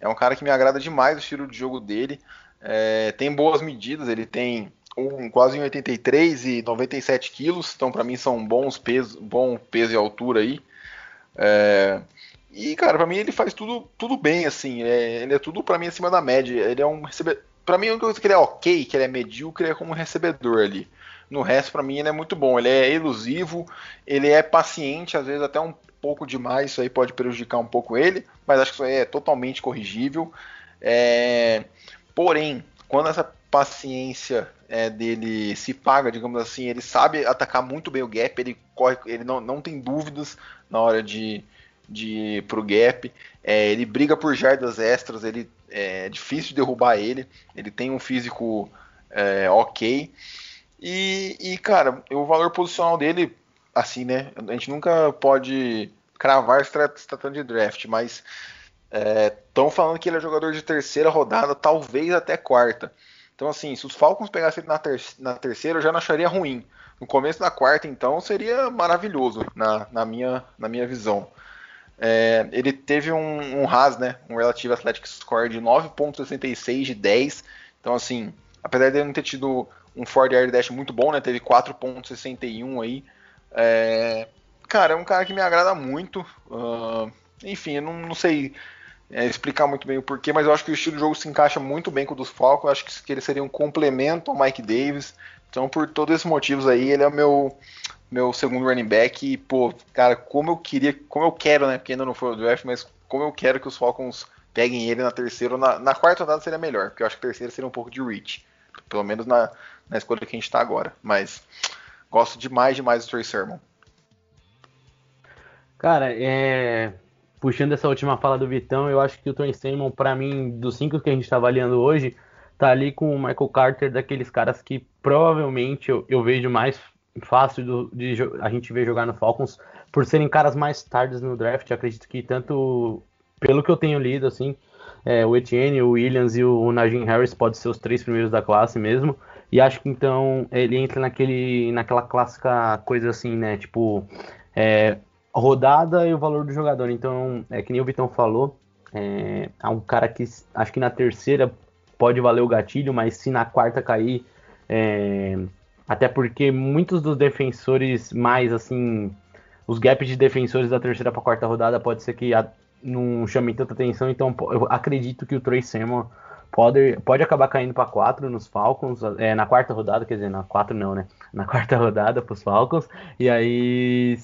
Speaker 1: é um cara que me agrada demais o estilo de jogo dele. É, tem boas medidas, ele tem um, quase 83 e 97 quilos. Então, para mim, são bons pesos, bom peso e altura aí. É, e, cara, pra mim ele faz tudo, tudo bem, assim. É, ele é tudo pra mim acima da média. Ele é um recebedor. Pra mim, a única coisa que ele é ok, que ele é medíocre, é como recebedor ali. No resto, para mim, ele é muito bom. Ele é elusivo, ele é paciente, às vezes até um pouco demais. Isso aí pode prejudicar um pouco ele, mas acho que isso aí é totalmente corrigível. É... Porém, quando essa paciência é, dele se paga, digamos assim, ele sabe atacar muito bem o gap, ele corre, ele não, não tem dúvidas na hora de, de pro gap. É, ele briga por jardas extras, ele é difícil de derrubar ele. Ele tem um físico é, ok. E, e, cara, o valor posicional dele, assim, né? A gente nunca pode cravar se tratando de draft, mas estão é, falando que ele é jogador de terceira rodada, talvez até quarta. Então, assim, se os Falcons pegassem ele na, ter na terceira, eu já não acharia ruim. No começo da quarta, então, seria maravilhoso, na, na, minha, na minha visão. É, ele teve um, um RAS, né, um Relative Athletic Score de 9.66 de 10. Então, assim, apesar de ele não ter tido um Ford Air Dash muito bom, né? Teve 4.61 aí. É, cara, é um cara que me agrada muito. Uh, enfim, eu não, não sei é, explicar muito bem o porquê, mas eu acho que o estilo de jogo se encaixa muito bem com o dos Falcons. Eu acho que, que ele seria um complemento ao Mike Davis. Então, por todos esses motivos aí, ele é o meu, meu segundo running back. E, pô, cara, como eu queria, como eu quero, né? Porque ainda não foi o draft, mas como eu quero que os Falcons peguem ele na terceira ou na, na quarta rodada seria melhor, porque eu acho que a terceira seria um pouco de reach. Pelo menos na, na escolha que a gente está agora. Mas gosto demais, demais do Trey Sermon.
Speaker 2: Cara, é... puxando essa última fala do Vitão, eu acho que o Trey Sermon, para mim, dos cinco que a gente está avaliando hoje, tá ali com o Michael Carter, daqueles caras que provavelmente eu, eu vejo mais fácil do, de a gente ver jogar no Falcons, por serem caras mais tardes no draft. Acredito que tanto pelo que eu tenho lido, assim, é, o Etienne, o Williams e o Najee Harris podem ser os três primeiros da classe mesmo. E acho que então ele entra naquele, naquela clássica coisa assim, né? Tipo, é, rodada e o valor do jogador. Então, é que nem o Vitão falou, é, é um cara que acho que na terceira pode valer o gatilho, mas se na quarta cair, é, até porque muitos dos defensores mais assim, os gaps de defensores da terceira para quarta rodada pode ser que a, não chame tanta atenção, então eu acredito que o Trey Sermon pode, pode acabar caindo para 4 nos Falcons, é, na quarta rodada, quer dizer, na 4 não, né? Na quarta rodada para os Falcons, e aí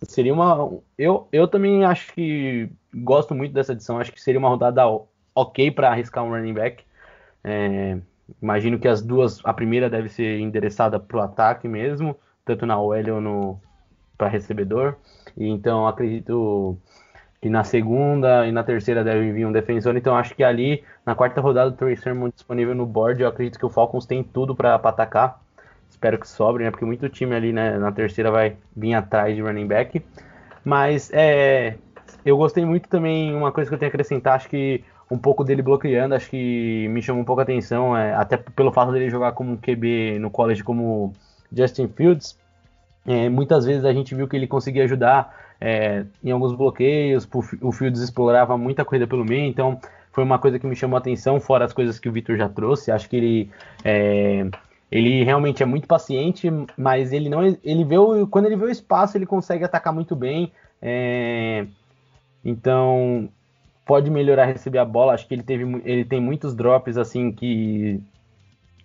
Speaker 2: seria uma. Eu, eu também acho que gosto muito dessa edição, acho que seria uma rodada ok para arriscar um running back. É, imagino que as duas, a primeira deve ser endereçada para o ataque mesmo, tanto na OL ou no para recebedor. E então acredito que na segunda e na terceira deve vir um defensor. Então acho que ali na quarta rodada o Trey Sermon disponível no board, eu acredito que o Falcons tem tudo para atacar. Espero que sobre, né? Porque muito time ali né, na terceira vai vir atrás de running back. Mas é, eu gostei muito também, uma coisa que eu tenho a acrescentar, acho que um pouco dele bloqueando, acho que me chamou um pouco a atenção, é, até pelo fato dele jogar como QB no college como Justin Fields. É, muitas vezes a gente viu que ele conseguia ajudar é, em alguns bloqueios, o Fields explorava muita coisa pelo meio, então foi uma coisa que me chamou a atenção, fora as coisas que o Victor já trouxe. Acho que ele é, ele realmente é muito paciente, mas ele não ele vê o, quando ele vê o espaço ele consegue atacar muito bem. É, então pode melhorar receber a bola. Acho que ele teve ele tem muitos drops assim que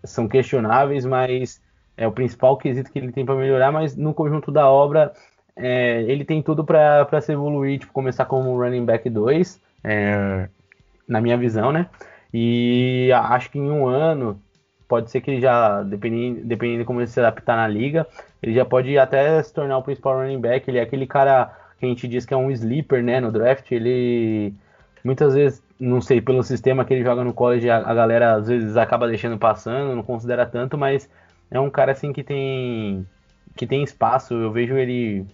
Speaker 2: são questionáveis, mas é o principal quesito que ele tem para melhorar. Mas no conjunto da obra é, ele tem tudo para se evoluir, tipo, começar como running back 2, é, na minha visão, né? E acho que em um ano, pode ser que ele já, dependendo, dependendo de como ele se adaptar na liga, ele já pode até se tornar o principal running back. Ele é aquele cara que a gente diz que é um sleeper, né, no draft. Ele, muitas vezes, não sei, pelo sistema que ele joga no college, a, a galera às vezes acaba deixando passando, não considera tanto, mas é um cara assim que tem que tem espaço. Eu vejo ele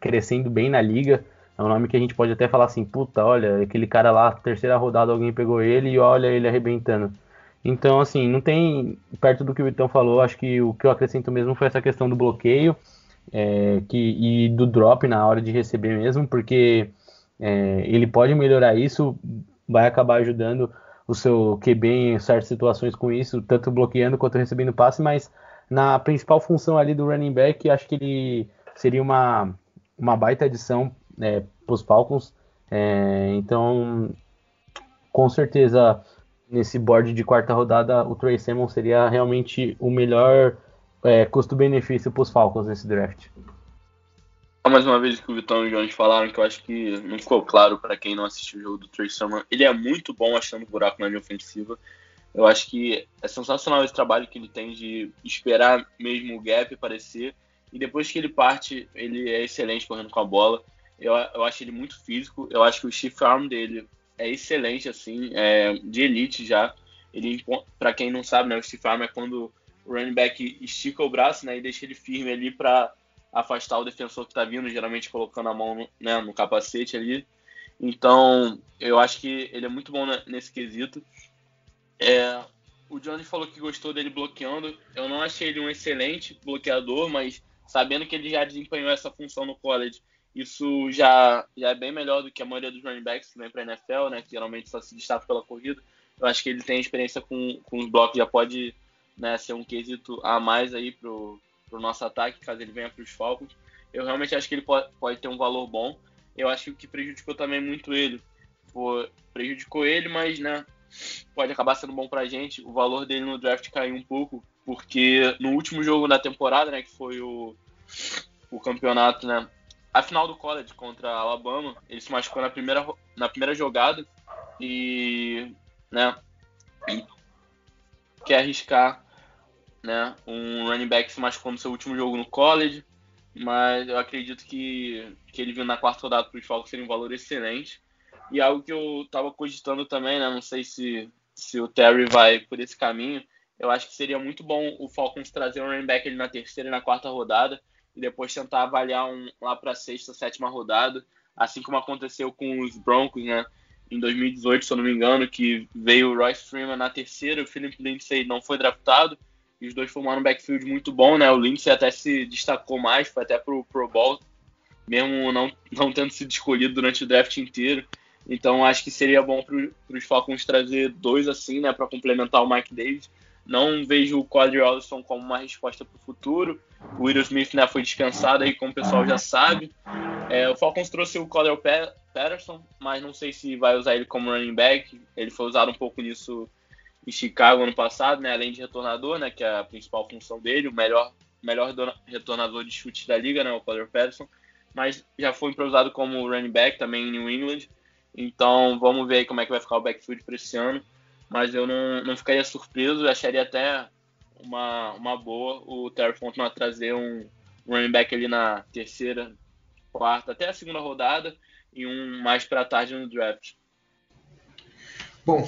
Speaker 2: crescendo bem na liga. É um nome que a gente pode até falar assim, puta, olha, aquele cara lá, terceira rodada, alguém pegou ele e olha ele arrebentando. Então, assim, não tem, perto do que o Vitão falou, acho que o que eu acrescento mesmo foi essa questão do bloqueio é, que, e do drop na hora de receber mesmo, porque é, ele pode melhorar isso, vai acabar ajudando o seu QB em certas situações com isso, tanto bloqueando quanto recebendo passe, mas na principal função ali do running back, acho que ele seria uma, uma baita adição é, para os Falcons. É, então, com certeza, nesse board de quarta rodada, o Trey Sermon seria realmente o melhor é, custo-benefício para os Falcons nesse draft.
Speaker 3: Mais uma vez que o Vitão e o Jones falaram que eu acho que não ficou claro para quem não assistiu o jogo do Trey. Ele é muito bom achando buraco na linha ofensiva. Eu acho que é sensacional esse trabalho que ele tem de esperar mesmo o gap aparecer e depois que ele parte, ele é excelente correndo com a bola. Eu, eu acho ele muito físico. Eu acho que o shift arm dele é excelente, assim, é, de elite já. Ele, para quem não sabe, né, o shift arm é quando o running back estica o braço né, e deixa ele firme ali para afastar o defensor que está vindo, geralmente colocando a mão no, né, no capacete ali. Então, eu acho que ele é muito bom nesse quesito. É, o Johnny falou que gostou dele bloqueando. Eu não achei ele um excelente bloqueador, mas sabendo que ele já desempenhou essa função no college, isso já, já é bem melhor do que a maioria dos running backs que vem para a NFL, né, que geralmente só se destaca pela corrida. Eu acho que ele tem experiência com, com os blocos, já pode né, ser um quesito a mais aí pro, pro nosso ataque, caso ele venha para os Falcons. Eu realmente acho que ele pode, pode ter um valor bom. Eu acho que o que prejudicou também muito ele, foi, prejudicou ele, mas né, pode acabar sendo bom pra gente. O valor dele no draft caiu um pouco, porque no último jogo da temporada, né, que foi o, o campeonato, né, a final do college contra a Alabama, ele se machucou na primeira, na primeira jogada e, né, quer arriscar, né, um running back se machucou no seu último jogo no college, mas eu acredito que, que ele vindo na quarta rodada para os Falcons seria um valor excelente. E algo que eu estava cogitando também, né, não sei se, se o Terry vai por esse caminho, eu acho que seria muito bom o Falcons trazer um running back ali na terceira e na quarta rodada, e depois tentar avaliar um lá para sexta, sétima rodada, assim como aconteceu com os Broncos, né? Em 2018, se eu não me engano, que veio o Royce Freeman na terceira, o Philip Lindsay não foi draftado, e os dois formaram um backfield muito bom, né? O Lindsay até se destacou mais, foi até pro Pro Bowl, mesmo não, não tendo sido escolhido durante o draft inteiro. Então acho que seria bom para os Falcons trazer dois assim, né, para complementar o Mike Davis. Não vejo o Quadri Allison como uma resposta para o futuro. O Will Smith né, foi dispensado aí, como o pessoal já sabe. É, o Falcons trouxe o Cordell Patterson, mas não sei se vai usar ele como running back. Ele foi usado um pouco nisso em Chicago ano passado, né, além de retornador, né, que é a principal função dele, o melhor, melhor retornador de chute da liga, né, o Cordell Patterson. Mas já foi improvisado como running back também em New England. Então vamos ver como é que vai ficar o backfield para esse ano mas eu não, não ficaria surpreso, eu acharia até uma, uma boa o Terry Fontenot trazer um running back ali na terceira, quarta, até a segunda rodada e um mais para tarde no draft.
Speaker 4: Bom,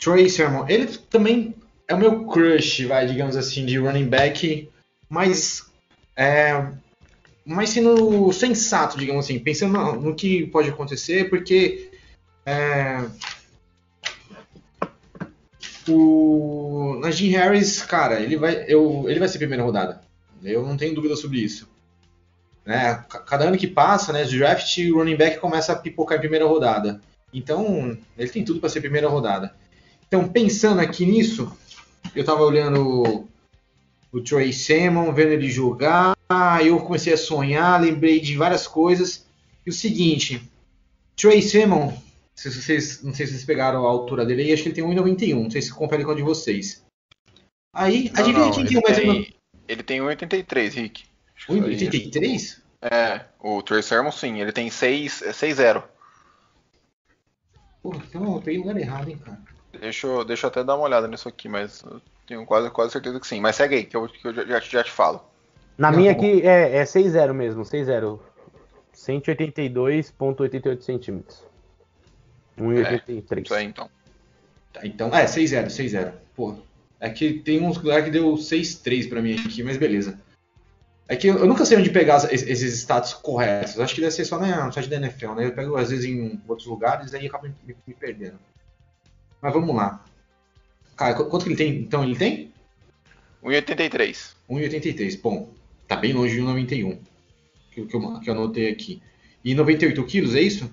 Speaker 4: Troy Sermon, ele também é o meu crush, vai, digamos assim, de running back, mas é, mas sendo sensato, digamos assim, pensando no, no que pode acontecer, porque é, o Najee Harris, cara, ele vai, eu, ele vai ser primeira rodada. Eu não tenho dúvida sobre isso. Né? Cada ano que passa, né, draft, o running back começa a pipocar em primeira rodada. Então, ele tem tudo para ser primeira rodada. Então, pensando aqui nisso, eu tava olhando o Trey Sermon, vendo ele jogar, aí eu comecei a sonhar, lembrei de várias coisas. E o seguinte, Trey Sermon se vocês, não sei se vocês pegaram a altura dele aí, acho que ele tem 1,91. Não sei se confere com a de vocês. Aí,
Speaker 1: não,
Speaker 4: adivinha quem tem
Speaker 1: metro. Ele tem 1,83, Rick.
Speaker 4: 1,83?
Speaker 1: É, o Trey Sermon sim, ele tem 6,0.
Speaker 4: Pô, então eu peguei o lugar errado, hein, cara.
Speaker 1: Deixa eu, deixa eu até dar uma olhada nisso aqui, mas eu tenho quase, quase certeza que sim. Mas segue aí, que eu, que eu já, já te falo.
Speaker 2: Na minha tá aqui é, é 6,0 mesmo, 6,0. 182,88 centímetros. 1,83. É,
Speaker 1: isso aí, então.
Speaker 4: Tá, então, é, 6-0, 6-0. Pô, é que tem uns lugares que deu 6-3 pra mim aqui, mas beleza. É que eu nunca sei onde pegar esses status corretos. Acho que deve ser só no site da NFL, né? Eu pego às vezes em outros lugares e aí acabo me, me perdendo. Mas vamos lá. Cara, quanto que ele tem? Então ele tem?
Speaker 1: 1,83.
Speaker 4: 1,83. Bom, tá bem longe de 1,91. Que, que, eu, que eu anotei aqui. E 98 quilos, é isso?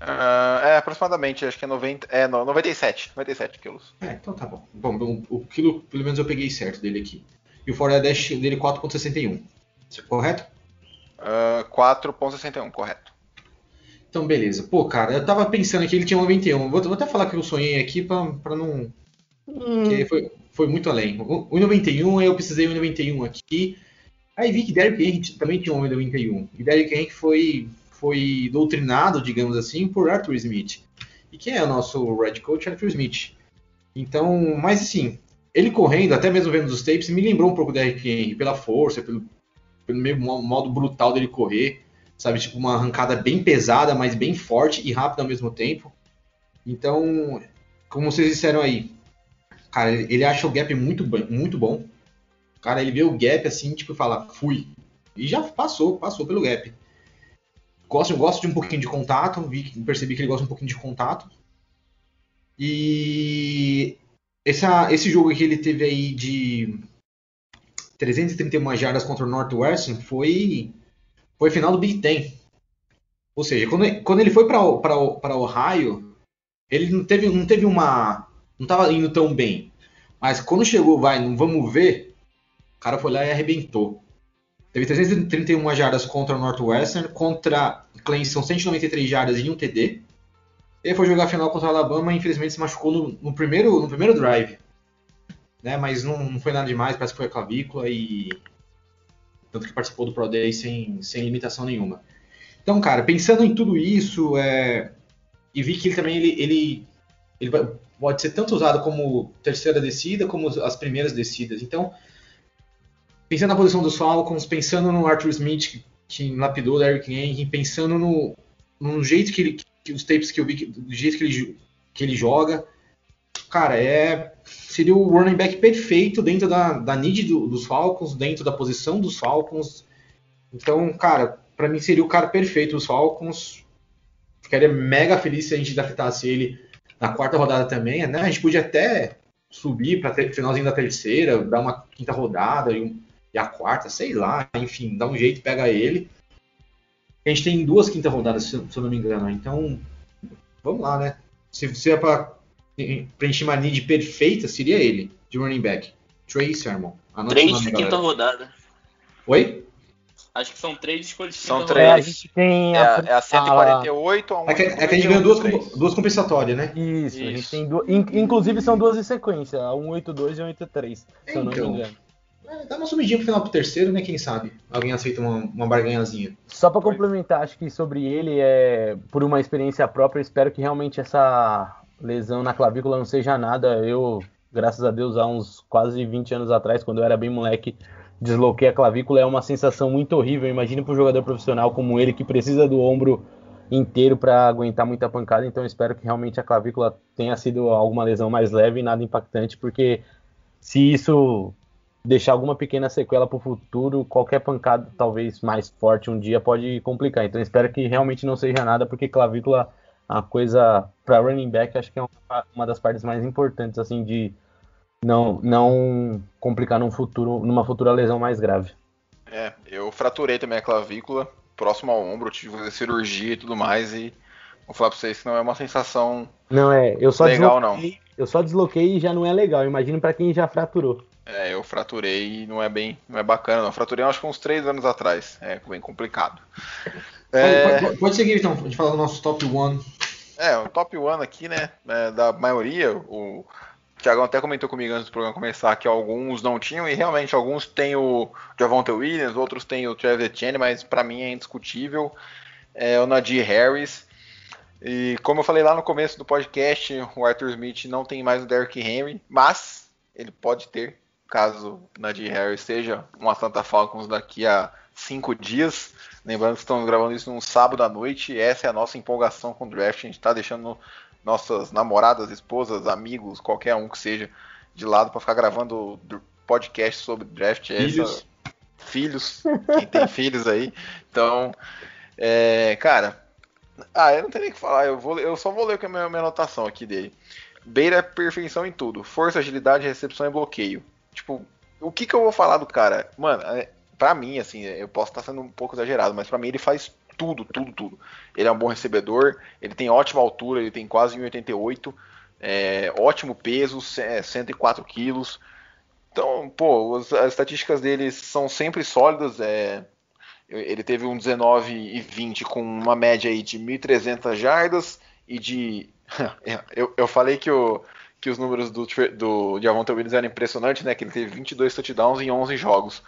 Speaker 1: Uh, é, aproximadamente, acho que é, 90, é 97, 97 quilos.
Speaker 4: É, então tá bom. Bom, o, o quilo, pelo menos eu peguei certo dele aqui. E o Ford Dash dele 4.61. Correto?
Speaker 1: Uh, 4.61, correto.
Speaker 4: Então, beleza. Pô, cara, eu tava pensando que ele tinha 91. Vou, vou até falar que eu sonhei aqui pra, pra não... Hum. Porque foi, foi muito além. 1,91, eu precisei 1,91 aqui. Aí vi que Derrick Henry também tinha 1,91. E Derrick Henry foi foi doutrinado, digamos assim, por Arthur Smith. E quem é o nosso Red Coach? Arthur Smith. Então, mas assim, ele correndo, até mesmo vendo os tapes, me lembrou um pouco da Derrick Henry, pela força, pelo, pelo meio modo brutal dele correr, sabe? Tipo, uma arrancada bem pesada, mas bem forte e rápida ao mesmo tempo. Então, como vocês disseram aí, cara, ele acha o gap muito, muito bom. Cara, ele vê o gap assim, tipo, fala, fui. E já passou, passou pelo gap. Gosto, gosto de um pouquinho de contato, vi, percebi que ele gosta um pouquinho de contato. E essa, esse jogo que ele teve aí de 331 jardas contra o Northwestern foi foi final do Big Ten. Ou seja, quando, quando ele foi para Ohio, ele não teve, não teve uma. não estava indo tão bem. Mas quando chegou, vai, não vamos ver, o cara foi lá e arrebentou. Teve 331 jardas contra o Northwestern, contra Clemson 193 jardas e um TD. Ele foi jogar a final contra o Alabama e infelizmente se machucou no, no primeiro, no primeiro drive. Né, mas não, não, foi nada demais, parece que foi a clavícula e. Tanto que participou do Pro Day sem, sem limitação nenhuma. Então, cara, pensando em tudo isso, é, e vi que ele também ele, ele, ele pode ser tanto usado como terceira descida, como as primeiras descidas. Então, pensando na posição dos Falcons, pensando no Arthur Smith, que, lapidou o Derrick Henry, pensando no, no jeito que ele, que os tapes que eu vi, do jeito que ele, que ele joga, cara, é seria o running back perfeito dentro da, da need do, dos Falcons, dentro da posição dos Falcons. Então, cara, para mim seria o cara perfeito dos Falcons. Ficaria mega feliz se a gente draftasse ele na quarta rodada também, né? A gente podia até subir para finalzinho da terceira, dar uma quinta rodada e, um, e, a quarta, sei lá, enfim, dar um jeito, pega ele. A gente tem duas quintas rodadas, se, se eu não me engano. Então, vamos lá, né? Se, se é para preencher uma need perfeita, seria ele, de running back. Trey Sermon.
Speaker 3: Três de quinta rodada.
Speaker 4: Oi?
Speaker 3: Acho que são três escolhas de
Speaker 1: São três.
Speaker 3: rodada.
Speaker 2: É, a gente tem
Speaker 1: É,
Speaker 2: a,
Speaker 1: a- é a 148 a 1.
Speaker 4: É que, é que a gente ganhou duas, duas compensatórias, né?
Speaker 2: Isso, a gente
Speaker 1: Isso.
Speaker 2: tem duas. in- Inclusive são duas em sequência, a 182 e a 183, se eu não
Speaker 4: Então.
Speaker 2: me engano.
Speaker 4: É, dá uma sumidinha pro final pro terceiro, né? Quem sabe? Alguém aceita uma, uma barganhazinha.
Speaker 2: Só pra complementar, acho que sobre ele, é por uma experiência própria, eu espero que realmente essa lesão na clavícula não seja nada. Eu, graças a Deus, há uns quase 20 anos atrás, quando eu era bem moleque, desloquei a clavícula. É uma sensação muito horrível. Imagine para um jogador profissional como ele, que precisa do ombro inteiro para aguentar muita pancada. Então, espero que realmente a clavícula tenha sido alguma lesão mais leve e nada impactante, porque se isso deixar alguma pequena sequela para o futuro, qualquer pancada talvez mais forte um dia pode complicar. Então espero que realmente não seja nada, porque clavícula uma coisa para running back, acho que é uma, uma das partes mais importantes assim de não não complicar num futuro, numa futura lesão mais grave.
Speaker 1: É, eu fraturei também a clavícula, próximo ao ombro, tive que fazer cirurgia e tudo mais, e vou falar pra vocês que não é uma sensação
Speaker 2: Não é, eu só
Speaker 1: Legal,
Speaker 2: desloquei, eu só desloquei e já não é legal. Imagino para quem já fraturou.
Speaker 1: É, eu fraturei e não é bem, não é bacana. Não. Eu fraturei acho que uns 3 anos atrás. É bem complicado. É,
Speaker 4: Pode, pode- pode seguir então, a gente fala do nosso top 1.
Speaker 1: É, o top 1 aqui, né? é, da maioria, o Thiagão até comentou comigo antes do programa começar que alguns não tinham, e realmente alguns têm o Javonte Williams, outros têm o Travis Etienne, mas pra mim é indiscutível. É o Nadir Harris. E como eu falei lá no começo do podcast, o Arthur Smith não tem mais o Derrick Henry, mas ele pode ter, caso o Nadir Harris seja um Atlanta Falcons daqui a cinco dias. Lembrando que estamos gravando isso num sábado à noite, essa é a nossa empolgação com o draft. A gente está deixando nossas namoradas, esposas, amigos, qualquer um que seja, de lado para ficar gravando podcast sobre draft. Essa-
Speaker 4: Filhos.
Speaker 1: filhos, quem tem filhos aí. Então, é, cara, ah, eu não tenho nem o que falar, eu, vou, eu só vou ler é a minha, minha anotação aqui dele. Beira é perfeição em tudo, força, agilidade, recepção e bloqueio. Tipo, o que que eu vou falar do cara? Mano, pra mim, assim, eu posso estar sendo um pouco exagerado, mas pra mim ele faz tudo, tudo, tudo. Ele é um bom recebedor, ele tem ótima altura, ele tem quase 1,88, é, ótimo peso, ce- é, 104 quilos. Então, pô, os- as estatísticas dele são sempre sólidas. É, ele teve um 19 e 20 com uma média aí de 1.300 jardas e de. eu, eu falei que, o, que os números do, do Javonte Williams eram impressionantes, né? Que ele teve 22 touchdowns em 11 jogos.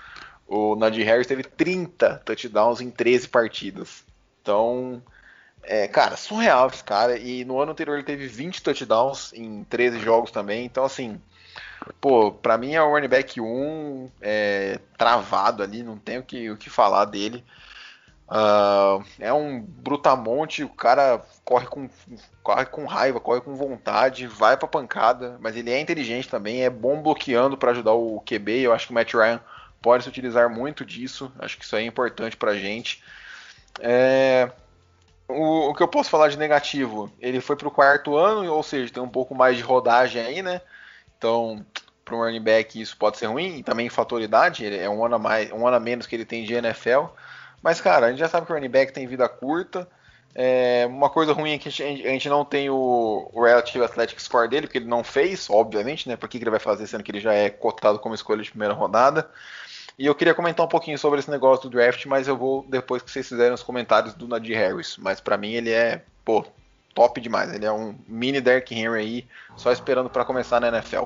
Speaker 1: O Najee Harris teve 30 touchdowns em 13 partidas. Então, é, cara, surreal esse cara. E no ano anterior ele teve 20 touchdowns em 13 jogos também. Então, assim, pô, pra mim é o running back 1 é, travado ali, não tenho o que, o que falar dele. Ah, é um brutamonte, o cara corre com, corre com raiva, corre com vontade, vai pra pancada, mas ele é inteligente também, é bom bloqueando pra ajudar o QB. Eu acho que o Matt Ryan pode se utilizar muito disso, acho que isso é importante pra gente. É, o, o que eu posso falar de negativo, ele foi pro quarto ano, ou seja, tem um pouco mais de rodagem aí, né? Então, para um running back isso pode ser ruim, e também fatoridade, é um ano a mais, um ano a menos que ele tem de NFL. Mas, cara, a gente já sabe que o running back tem vida curta. É, uma coisa ruim é que a gente, a gente não tem o, o, Relative Athletic Score dele, porque ele não fez, obviamente, né? Por que, que ele vai fazer, sendo que ele já é cotado como escolha de primeira rodada. E eu queria comentar um pouquinho sobre esse negócio do draft, mas eu vou depois que vocês fizerem os comentários do Nadir Harris. Mas para mim ele é, pô, top demais. Ele é um mini Derrick Henry aí, só esperando para começar na NFL.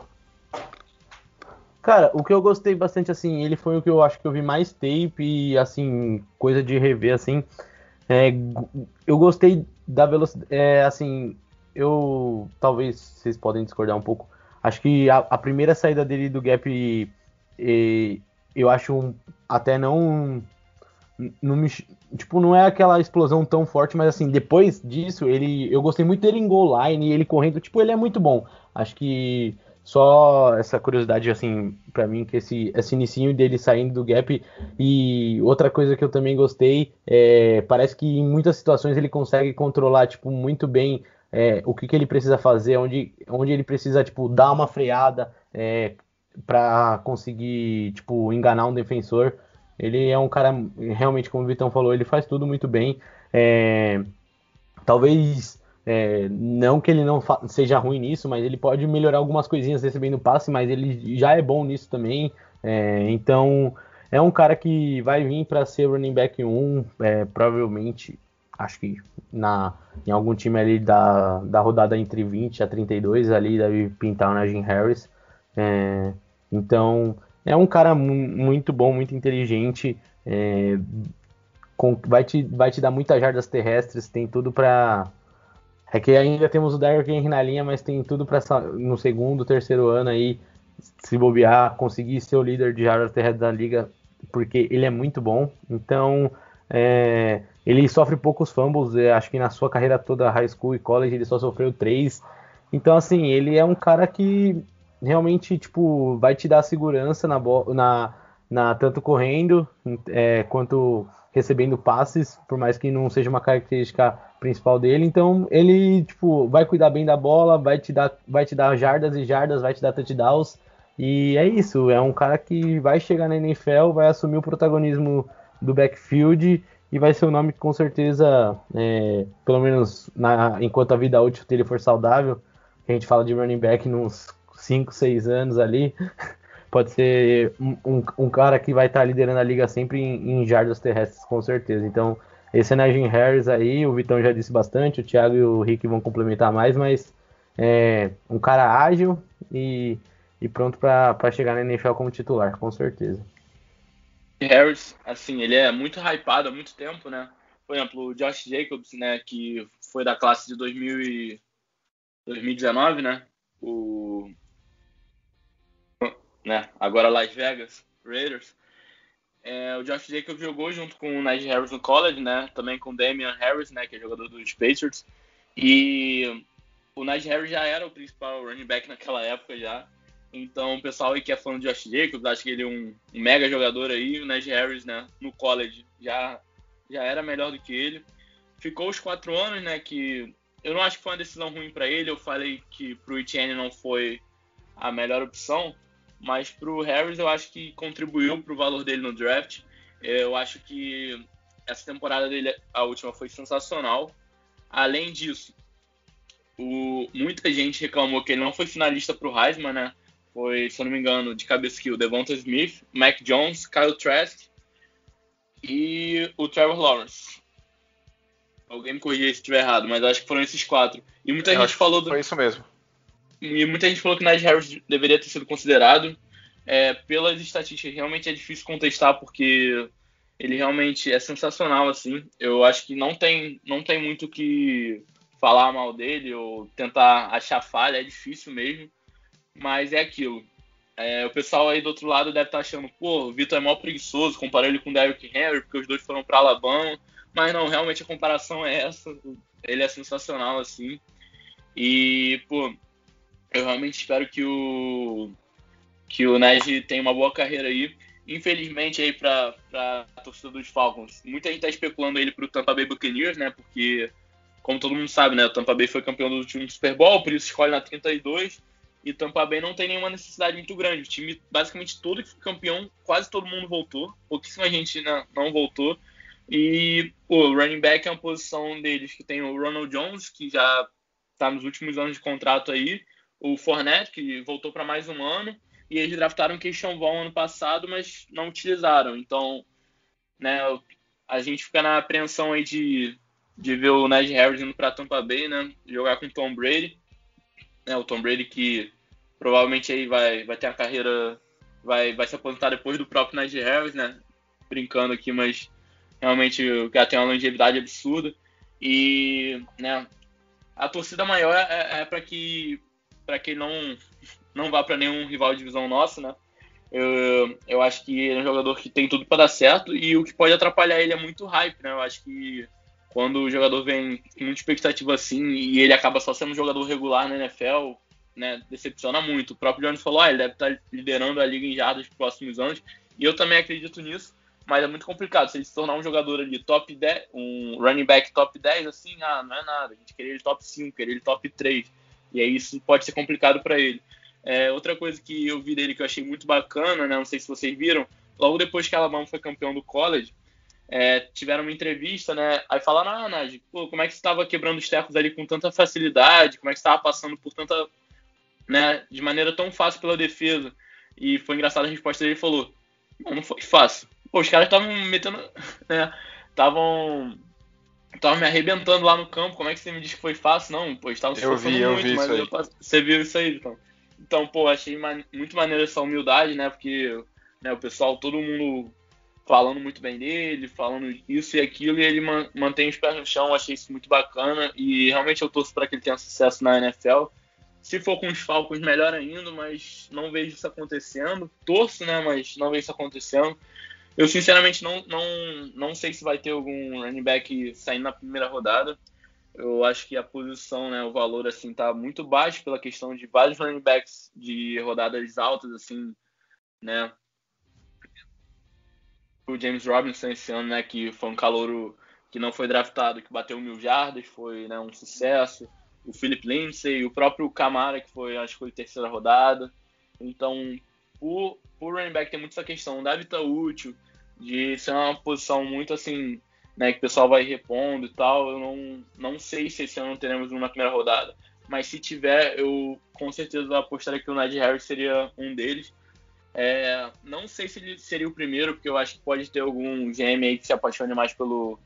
Speaker 2: Cara, o que eu gostei bastante, assim, ele foi o que eu acho que eu vi mais tape e, assim, coisa de rever, assim. É, eu gostei da velocidade, é, assim, eu, talvez vocês podem discordar um pouco, acho que a, a primeira saída dele do gap, e, eu acho até não, não me, tipo, não é aquela explosão tão forte, mas assim, depois disso, ele, eu gostei muito dele em goal line, ele correndo, tipo, ele é muito bom. Acho que só essa curiosidade, assim, para mim, que esse, esse inicinho dele saindo do gap. E outra coisa que eu também gostei, é, parece que em muitas situações ele consegue controlar, tipo, muito bem é, o que, que ele precisa fazer, onde, onde ele precisa, tipo, dar uma freada é, para conseguir, tipo, enganar um defensor. Ele é um cara, realmente, como o Vitão falou, ele faz tudo muito bem. É, talvez é, não que ele não seja ruim nisso, mas ele pode melhorar algumas coisinhas recebendo passe, mas ele já é bom nisso também. É, então é um cara que vai vir para ser running back 1, é, provavelmente, acho que na, em algum time ali da, da rodada entre 20 a 32, ali deve pintar o Najee Harris. É, então é um cara muito bom, muito inteligente. É, com, vai, te, vai te dar muitas jardas terrestres, tem tudo para é que ainda temos o Derrick Henry na linha, mas tem tudo para no segundo, terceiro ano aí se bobear, conseguir ser o líder de jardas terrestres da liga, porque ele é muito bom. Então, é, ele sofre poucos fumbles, é, acho que na sua carreira toda, high school e college, ele só sofreu três. Então, assim, ele é um cara que realmente, tipo, vai te dar segurança na, na, na tanto correndo é, quanto recebendo passes, por mais que não seja uma característica principal dele. Então ele tipo vai cuidar bem da bola, vai te dar, vai te dar jardas e jardas, vai te dar touchdowns. E é isso, é um cara que vai chegar na NFL, vai assumir o protagonismo do backfield e vai ser um nome que com certeza, é, pelo menos na, enquanto a vida útil dele for saudável, a gente fala de running back nos 5, 6 anos ali, pode ser um, um, cara que vai estar tá liderando a liga sempre em, em jardas terrestres, com certeza. Então, esse é Najee Harris aí, o Vitão já disse bastante, o Thiago e o Rick vão complementar mais, mas é um cara ágil e, e pronto para chegar na NFL como titular, com certeza.
Speaker 3: Harris, assim, ele é muito hypado há muito tempo, né? Por exemplo, o Josh Jacobs, né, que foi da classe de 2000 e 2019, né? O né? Agora Las Vegas Raiders. É, o Josh Jacobs jogou junto com o Najee Harris no college, né? Também com o Damian Harris, né? Que é jogador dos Pacers. E o Najee Harris já era o principal running back naquela época já. Então, o pessoal aí que é fã do Josh Jacobs, acha que ele é um, um mega jogador aí. O Najee Harris, né? No college já, já era melhor do que ele. Ficou os quatro anos, né? Que eu não acho que foi uma decisão ruim para ele. Eu falei que pro Etienne não foi a melhor opção mas para o Harris eu acho que contribuiu para o valor dele no draft. Eu acho que essa temporada dele, a última, foi sensacional. Além disso, o, muita gente reclamou que ele não foi finalista para o Heisman, né? Foi, se eu não me engano, de cabeça que o Devonta Smith, Mac Jones, Kyle Trask e o Trevor Lawrence. Alguém me corrija se estiver errado, mas acho que foram esses quatro. E muita eu gente falou do.
Speaker 1: Foi isso mesmo.
Speaker 3: E muita gente falou que Najee Harris deveria ter sido considerado. É, pelas estatísticas, realmente é difícil contestar, porque ele realmente é sensacional, assim. Eu acho que não tem, não tem muito que falar mal dele ou tentar achar falha, é difícil mesmo. Mas é aquilo. É, o pessoal aí do outro lado deve estar tá achando, pô, o Vitor é mó preguiçoso, comparou ele com o Derrick Henry, porque os dois foram para Alabama. Mas não, realmente a comparação é essa. Ele é sensacional, assim. E, pô, eu realmente espero que o que o Nagy tenha uma boa carreira aí. Infelizmente aí para a torcida dos Falcons, muita gente está especulando ele para o Tampa Bay Buccaneers, né? Porque como todo mundo sabe, né, o Tampa Bay foi campeão do último Super Bowl, por isso escolhe na 32. E Tampa Bay não tem nenhuma necessidade muito grande. O time, basicamente todo que foi campeão, quase todo mundo voltou. Pouquíssima gente não, não voltou. E o running back é uma posição deles que tem o Ronald Jones, que já está nos últimos anos de contrato aí, o Fournette, que voltou para mais um ano, e eles draftaram Keishon Vaughn ano passado, mas não utilizaram. Então, né, a gente fica na apreensão aí de, de ver o Ned Harris indo para Tampa Bay, né, jogar com o Tom Brady. Né, o Tom Brady que provavelmente aí vai, vai ter a carreira, vai, vai se aposentar depois do próprio Ned Harris, né, brincando aqui, mas realmente o cara tem uma longevidade absurda. E, né, a torcida maior é, é para que para que não não vá para nenhum rival de divisão nossa, né? Eu, eu acho que ele é um jogador que tem tudo para dar certo e o que pode atrapalhar ele é muito hype, né? Eu acho que quando o jogador vem com muita expectativa assim e ele acaba só sendo um jogador regular na NFL, né, decepciona muito. O próprio Jones falou, ah, ele deve estar tá liderando a liga em jardas nos próximos anos, e eu também acredito nisso, mas é muito complicado. Se ele se tornar um jogador ali top 10, um running back top 10, assim, ah, não é nada. A gente queria ele top 5, queria ele top 3. E aí isso pode ser complicado para ele. É, outra coisa que eu vi dele que eu achei muito bacana, né? Não sei se vocês viram, logo depois que Alabama foi campeão do college, é, tiveram uma entrevista, né? Aí falaram, ah, pô, como é que você estava quebrando os tecos ali com tanta facilidade? Como é que estava passando por tanta, né, de maneira tão fácil pela defesa? E foi engraçada a resposta dele, ele falou, não, não foi fácil. Pô, os caras estavam metendo, né, estavam estavam me arrebentando lá no campo, como é que você me diz que foi fácil? Não, pô, estavam se esforçando muito, mas eu, você viu isso aí, então. Então, pô, achei man muito maneiro essa humildade, né? Porque né, o pessoal, todo mundo falando muito bem dele, falando isso e aquilo, e ele man mantém os pés no chão, achei isso muito bacana, e realmente eu torço para que ele tenha sucesso na NFL. Se for com os Falcons, melhor ainda, mas não vejo isso acontecendo. Torço, né? Mas não vejo isso acontecendo. Eu, sinceramente, não, não, não sei se vai ter algum running back saindo na primeira rodada. Eu acho que a posição, né, o valor assim tá muito baixo pela questão de vários running backs de rodadas altas assim, né? O James Robinson esse ano, né, que foi um calouro que não foi draftado, que bateu mil jardas, foi né, um sucesso. O Philip Lindsay, o próprio Camara, que foi, acho que foi terceira rodada. Então, o, o running back tem muito essa questão, deve estar útil, de ser uma posição muito assim, né, que o pessoal vai repondo e tal. Eu não, não sei se esse ano teremos uma primeira rodada, mas se tiver, eu com certeza apostaria que o Ned Harris seria um deles. É, não sei se ele seria o primeiro, porque eu acho que pode ter algum GM aí que se apaixone mais pelo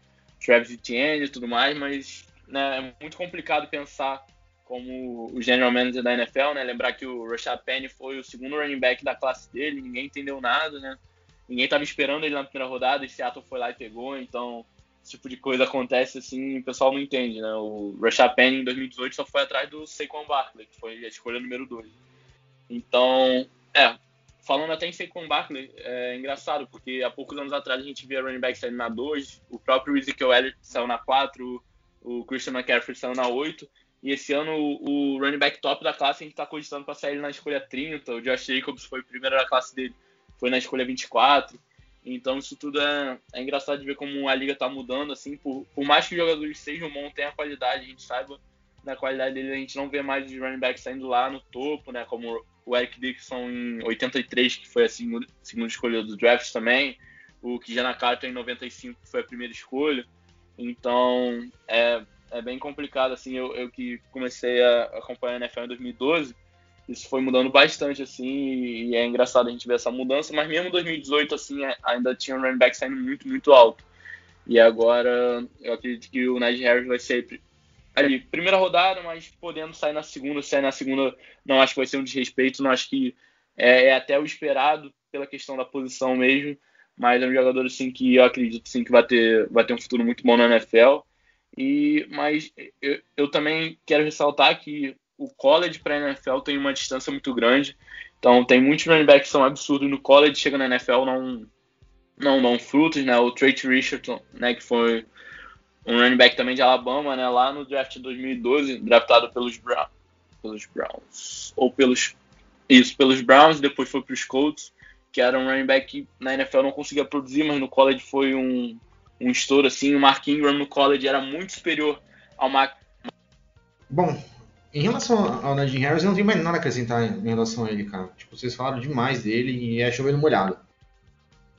Speaker 3: Travis Etienne e tudo mais, mas né, é muito complicado pensar como o general manager da NFL, né? Lembrar que o Rashad Penny foi o segundo running back da classe dele, ninguém entendeu nada, né? Ninguém estava esperando ele na primeira rodada e Seattle foi lá e pegou, então esse tipo de coisa acontece assim, o pessoal não entende, né? O Rashad Penny em 2018 só foi atrás do Saquon Barkley, que foi a escolha número 2. Então, é, falando até em Saquon Barkley, é engraçado, porque há poucos anos atrás a gente via running back saindo na 2, o próprio Ezekiel Elliott saiu na 4, o Christian McCaffrey saiu na 8, e esse ano o, o running back top da classe a gente está cogitando para sair na escolha 30, o Josh Jacobs foi o primeiro da classe dele, foi na escolha 24, então isso tudo é, é engraçado de ver como a liga está mudando, assim, por, por mais que os jogadores sejam bons, tenham a qualidade, a gente saiba da qualidade dele, a gente não vê mais os running backs saindo lá no topo, né, como o Eric Dixon em 83, que foi a segunda, segunda escolha do draft também, o Kijana Carter em 95, que foi a primeira escolha, então é, é bem complicado, assim, eu, eu que comecei a acompanhar a NFL em 2012, isso foi mudando bastante, assim, e é engraçado a gente ver essa mudança, mas mesmo 2018, assim, ainda tinha um running back saindo muito, muito alto. E agora eu acredito que o Najee Harris vai ser ali, primeira rodada, mas podendo sair na segunda, sair na segunda, não acho que vai ser um desrespeito, não acho que é, é até o esperado pela questão da posição mesmo, mas é um jogador assim que eu acredito sim que vai ter, vai ter um futuro muito bom na NFL. E mas eu, eu também quero ressaltar que o college para a NFL tem uma distância muito grande. Então tem muitos running backs que são absurdos no college, chega na NFL não não dão frutos, né? O Trey Richardson, né, que foi um running back também de Alabama, né, lá no draft de 2012, draftado pelos Browns, pelos Browns ou pelos isso, pelos Browns, depois foi para os Colts, que era um running back que na NFL não conseguia produzir, mas no college foi um um estouro assim, o Mark Ingram no college era muito superior ao Mark
Speaker 4: Bom, em relação ao Najee Harris, eu não tenho mais nada a acrescentar em relação a ele, cara. Tipo, vocês falaram demais dele e é chovendo molhado.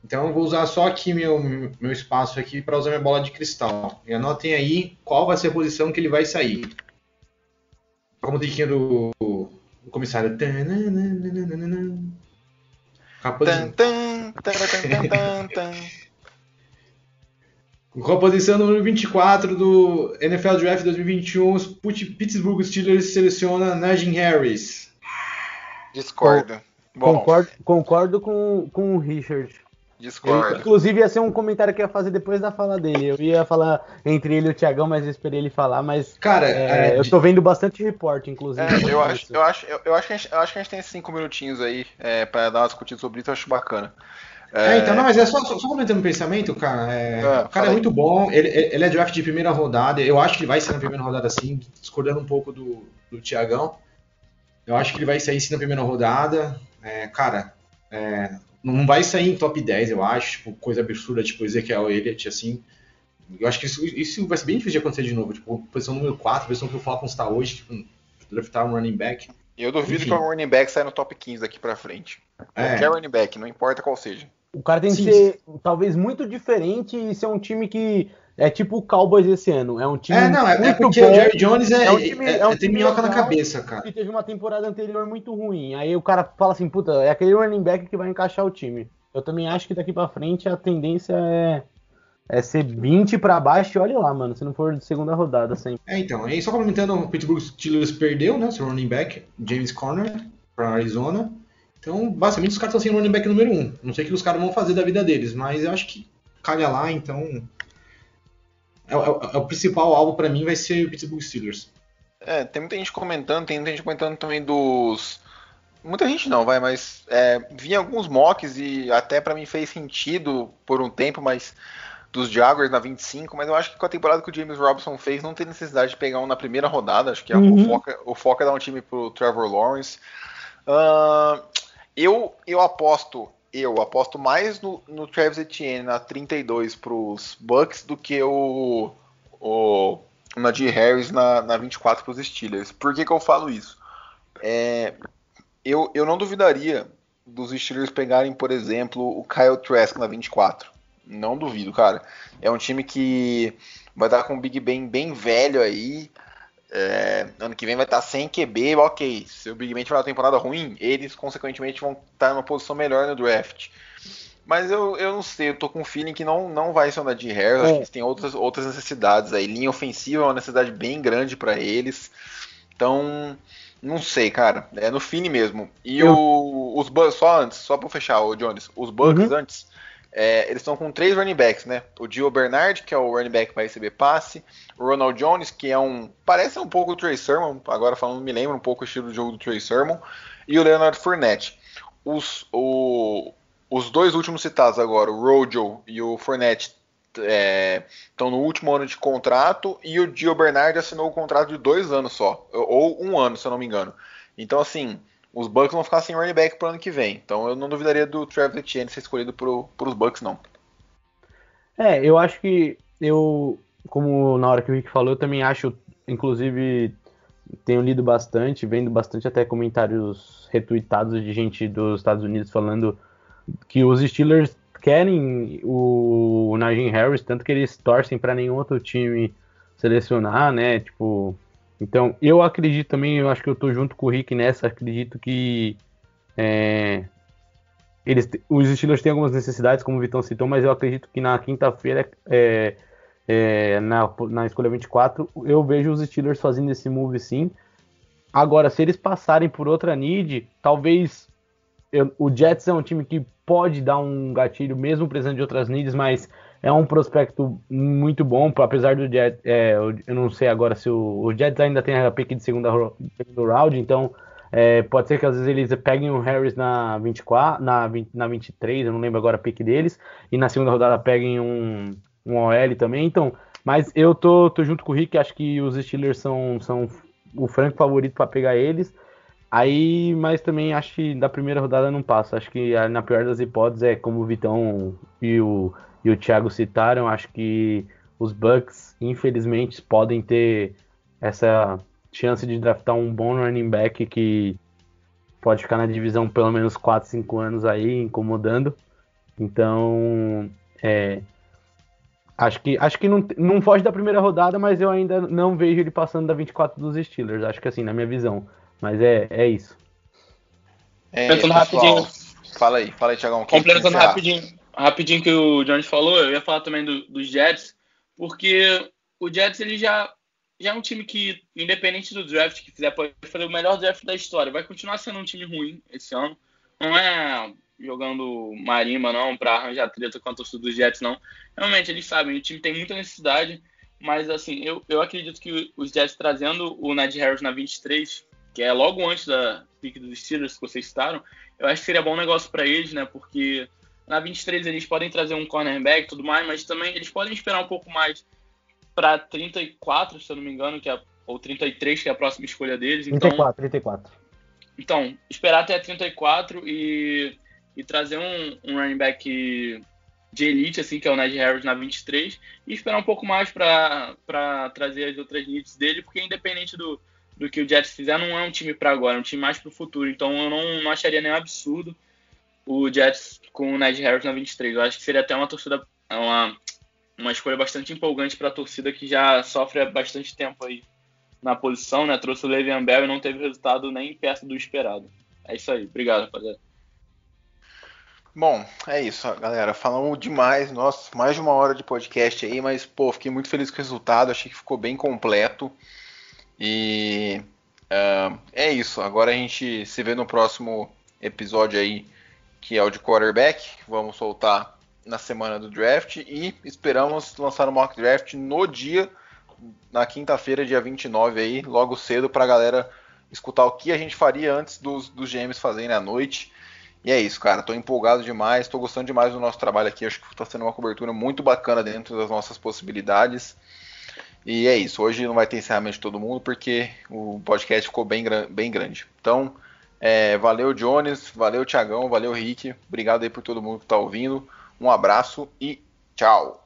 Speaker 4: Então eu vou usar só aqui meu, meu espaço aqui para usar minha bola de cristal. E anotem aí qual vai ser a posição que ele vai sair. Como musiquinha do, do comissário. Qual qual a posição número 24 do NFL Draft 2021? Os Pittsburgh Steelers seleciona Najee Harris.
Speaker 1: Discordo. Bom,
Speaker 2: Concordo, concordo com, com o Richard. Eu,
Speaker 1: discordo.
Speaker 2: inclusive, ia ser um comentário que eu ia fazer depois da fala dele. Eu ia falar entre ele e o Thiagão, mas eu esperei ele falar. Mas
Speaker 4: Cara,
Speaker 2: é,
Speaker 4: é,
Speaker 2: eu tô vendo bastante report, inclusive.
Speaker 1: É, eu, acho, eu, acho, eu, eu acho que a gente, eu acho que a gente tem cinco minutinhos aí é, para dar uma discutida sobre isso, eu acho bacana.
Speaker 4: É, então, não, mas é só, só, só comentando o pensamento, cara. é,
Speaker 1: Ah,
Speaker 4: o cara é
Speaker 1: aí.
Speaker 4: muito bom, ele, ele é draft de primeira rodada. Eu acho que ele vai ser na primeira rodada sim, discordando um pouco do, do Tiagão. Eu acho que ele vai sair sim na primeira rodada. É, cara, é, não vai sair em top 10, eu acho, tipo, coisa absurda, tipo Ezequiel Elliott, assim. Eu acho que isso, isso vai ser bem difícil de acontecer de novo. Tipo, posição número 4, posição que o Falcons está hoje, tipo, draftar um running back.
Speaker 1: Eu duvido
Speaker 4: Enfim.
Speaker 1: que o running back saia no top 15 daqui pra frente.
Speaker 4: É.
Speaker 1: Qualquer running back, não importa qual seja.
Speaker 2: O cara tem que
Speaker 4: Sim.
Speaker 2: ser talvez muito diferente e ser um time que é tipo o Cowboys esse ano. É um time
Speaker 4: É, não, é, é
Speaker 2: muito
Speaker 4: porque
Speaker 2: bom,
Speaker 4: o Jerry Jones é,
Speaker 2: É um time-
Speaker 4: é-
Speaker 2: é um
Speaker 4: é- tem
Speaker 2: time
Speaker 4: minhoca na cabeça, cara.
Speaker 2: que teve uma temporada anterior muito ruim. Aí o cara fala assim, puta, é aquele running back que vai encaixar o time. Eu também acho que daqui pra frente a tendência é, é ser 20 pra baixo e olha lá, mano, se não for de segunda rodada sempre.
Speaker 4: É, então, e só complementando, o Pittsburgh Steelers perdeu, né, seu running back, James Conner, para Arizona. Então, basicamente, os caras estão sem running back número um. Não sei o que os caras vão fazer da vida deles, mas eu acho que calha lá, então... É, é- é o principal alvo pra mim vai ser o Pittsburgh Steelers.
Speaker 1: É, tem muita gente comentando, tem muita gente comentando também dos. Muita gente não, vai, mas é, vi alguns mocks e até pra mim fez sentido por um tempo, mas dos Jaguars na 25, mas eu acho que com a temporada que o James Robinson fez, não tem necessidade de pegar um na primeira rodada. Acho que
Speaker 2: Uhum.
Speaker 1: o, foco, é- o foco é dar um time pro Trevor Lawrence. Ahn, eu, eu aposto, eu aposto mais no, no Travis Etienne na 32 pros Bucks do que o, o, Najee Harris na, na 24 pros Steelers. Por que, que eu falo isso? É, eu, eu não duvidaria dos Steelers pegarem, por exemplo, o Kyle Trask na 24. Não duvido, cara. É um time que vai estar com o Big Ben bem velho aí. É, ano que vem vai estar sem QB, ok. Se o Big Ben tiver uma temporada ruim, eles consequentemente vão estar numa posição melhor no draft. Mas eu, eu não sei, eu tô com um feeling que não, não vai ser o Nadir Harris. Acho
Speaker 2: É.
Speaker 1: que eles têm outras, outras necessidades aí. Linha ofensiva é uma necessidade bem grande para eles. Então, não sei, cara. É no feeling mesmo. E
Speaker 2: Eu-
Speaker 1: o, os Bucks, só antes, só pra fechar, o Jones, os Bucks
Speaker 2: Uhum.
Speaker 1: antes, é, eles estão com três running backs, né? O Gio Bernard, que é o running back que vai receber passe, o Ronald Jones, que é um. Parece um pouco o Trey Sermon, agora falando, me lembra um pouco o estilo de jogo do Trey Sermon, e o Leonard Fournette. Os, o- os dois últimos citados agora, o Rojo e o Fournette, estão no último ano de contrato e o Gio Bernard assinou o contrato de dois anos só, ou um ano, se eu não me engano. Então, assim, os Bucks vão ficar sem running back pro ano que vem. Então, eu não duvidaria do Travis Etienne ser escolhido pro, pros Bucks, não.
Speaker 2: É, eu acho que eu, como na hora que o Rick falou, eu também acho, inclusive, tenho lido bastante, vendo bastante até comentários retweetados de gente dos Estados Unidos falando que os Steelers querem o Najee Harris, tanto que eles torcem para nenhum outro time selecionar, né? Tipo, então eu acredito também, eu acho que eu tô junto com o Rick nessa, acredito que é, eles, os Steelers têm algumas necessidades, como o Vitão citou, mas eu acredito que na quinta-feira, é, é, na, na escolha 24, eu vejo os Steelers fazendo esse move sim. Agora, se eles passarem por outra need, talvez eu- o Jets é um time que pode dar um gatilho, mesmo precisando de outras needs, mas é um prospecto muito bom, apesar do Jets, é, eu, não sei agora se o, o Jets ainda tem a pick de segunda segundo round, então é, pode ser que às vezes eles peguem o Harris na 24, na, 20, na 23, eu não lembro agora a pick deles, e na segunda rodada peguem um, um OL também, então, mas eu tô, tô junto com o Rick, acho que os Steelers são, são o franco favorito para pegar eles, Aí, mas também acho que da primeira rodada não passa. Acho que ah, na pior das hipóteses é como o Vitão e o, e o Thiago citaram, acho que os Bucks, infelizmente, podem ter essa chance de draftar um bom running back que pode ficar na divisão pelo menos 4, 5 anos aí, incomodando. Então, é, acho que, acho que não, não foge da primeira rodada, mas eu ainda não vejo ele passando da 24 dos Steelers. Acho que assim, na minha visão. Mas é, é isso.
Speaker 1: É,
Speaker 3: Completando
Speaker 1: pessoal,
Speaker 3: rapidinho.
Speaker 1: Fala aí, fala aí, você acha?
Speaker 3: rapidinho, rapidinho que o Jones falou, eu ia falar também do- dos Jets, porque o Jets ele já, já é um time que, independente do draft que fizer, pode fazer o melhor draft da história. Vai continuar sendo um time ruim esse ano. Não é jogando marimba, não, pra arranjar treta com a torcida dos Jets, não. Realmente, eles sabem, o time tem muita necessidade, mas assim, eu, eu acredito que os Jets trazendo o Ned Harris na 23, que é logo antes da pick dos Steelers que vocês citaram, eu acho que seria bom negócio para eles, né? Porque na 23 eles podem trazer um cornerback e tudo mais, mas também eles podem esperar um pouco mais para 34, se eu não me engano, que é, ou 33, que é a próxima escolha deles. Então,
Speaker 2: 34, 34.
Speaker 3: então esperar até 34 e, e trazer um, um running back de elite, assim, que é o Ned Harris na 23, e esperar um pouco mais para trazer as outras needs dele, porque independente do, do que o Jets fizer, não é um time para agora, é um time mais para o futuro. Então eu não, não acharia nenhum absurdo o Jets com o Ned Harris na 23. Eu acho que seria até uma torcida, uma, uma escolha bastante empolgante para a torcida que já sofre há bastante tempo aí na posição, né? Trouxe o Le'Veon Bell e não teve resultado nem perto do esperado. É isso aí. Obrigado, rapaziada.
Speaker 1: Bom, é isso, galera. Falamos demais, nossa, mais de uma hora de podcast aí, mas, pô, fiquei muito feliz com o resultado, achei que ficou bem completo. E ah, é isso. Agora a gente se vê no próximo episódio aí, que é o de quarterback. Vamos soltar na semana do draft e esperamos lançar o mock draft no dia, na quinta-feira, dia 29 aí, logo cedo, pra galera escutar o que a gente faria antes dos, dos GMs fazerem à noite. E é isso, cara. Tô empolgado demais, tô gostando demais do nosso trabalho aqui. Acho que tá sendo uma cobertura muito bacana dentro das nossas possibilidades. E é isso. Hoje não vai ter encerramento de todo mundo porque o podcast ficou bem, bem grande. Então, é, valeu, Jones. Valeu, Thiagão. Valeu, Rick. Obrigado aí por todo mundo que tá ouvindo. Um abraço e tchau.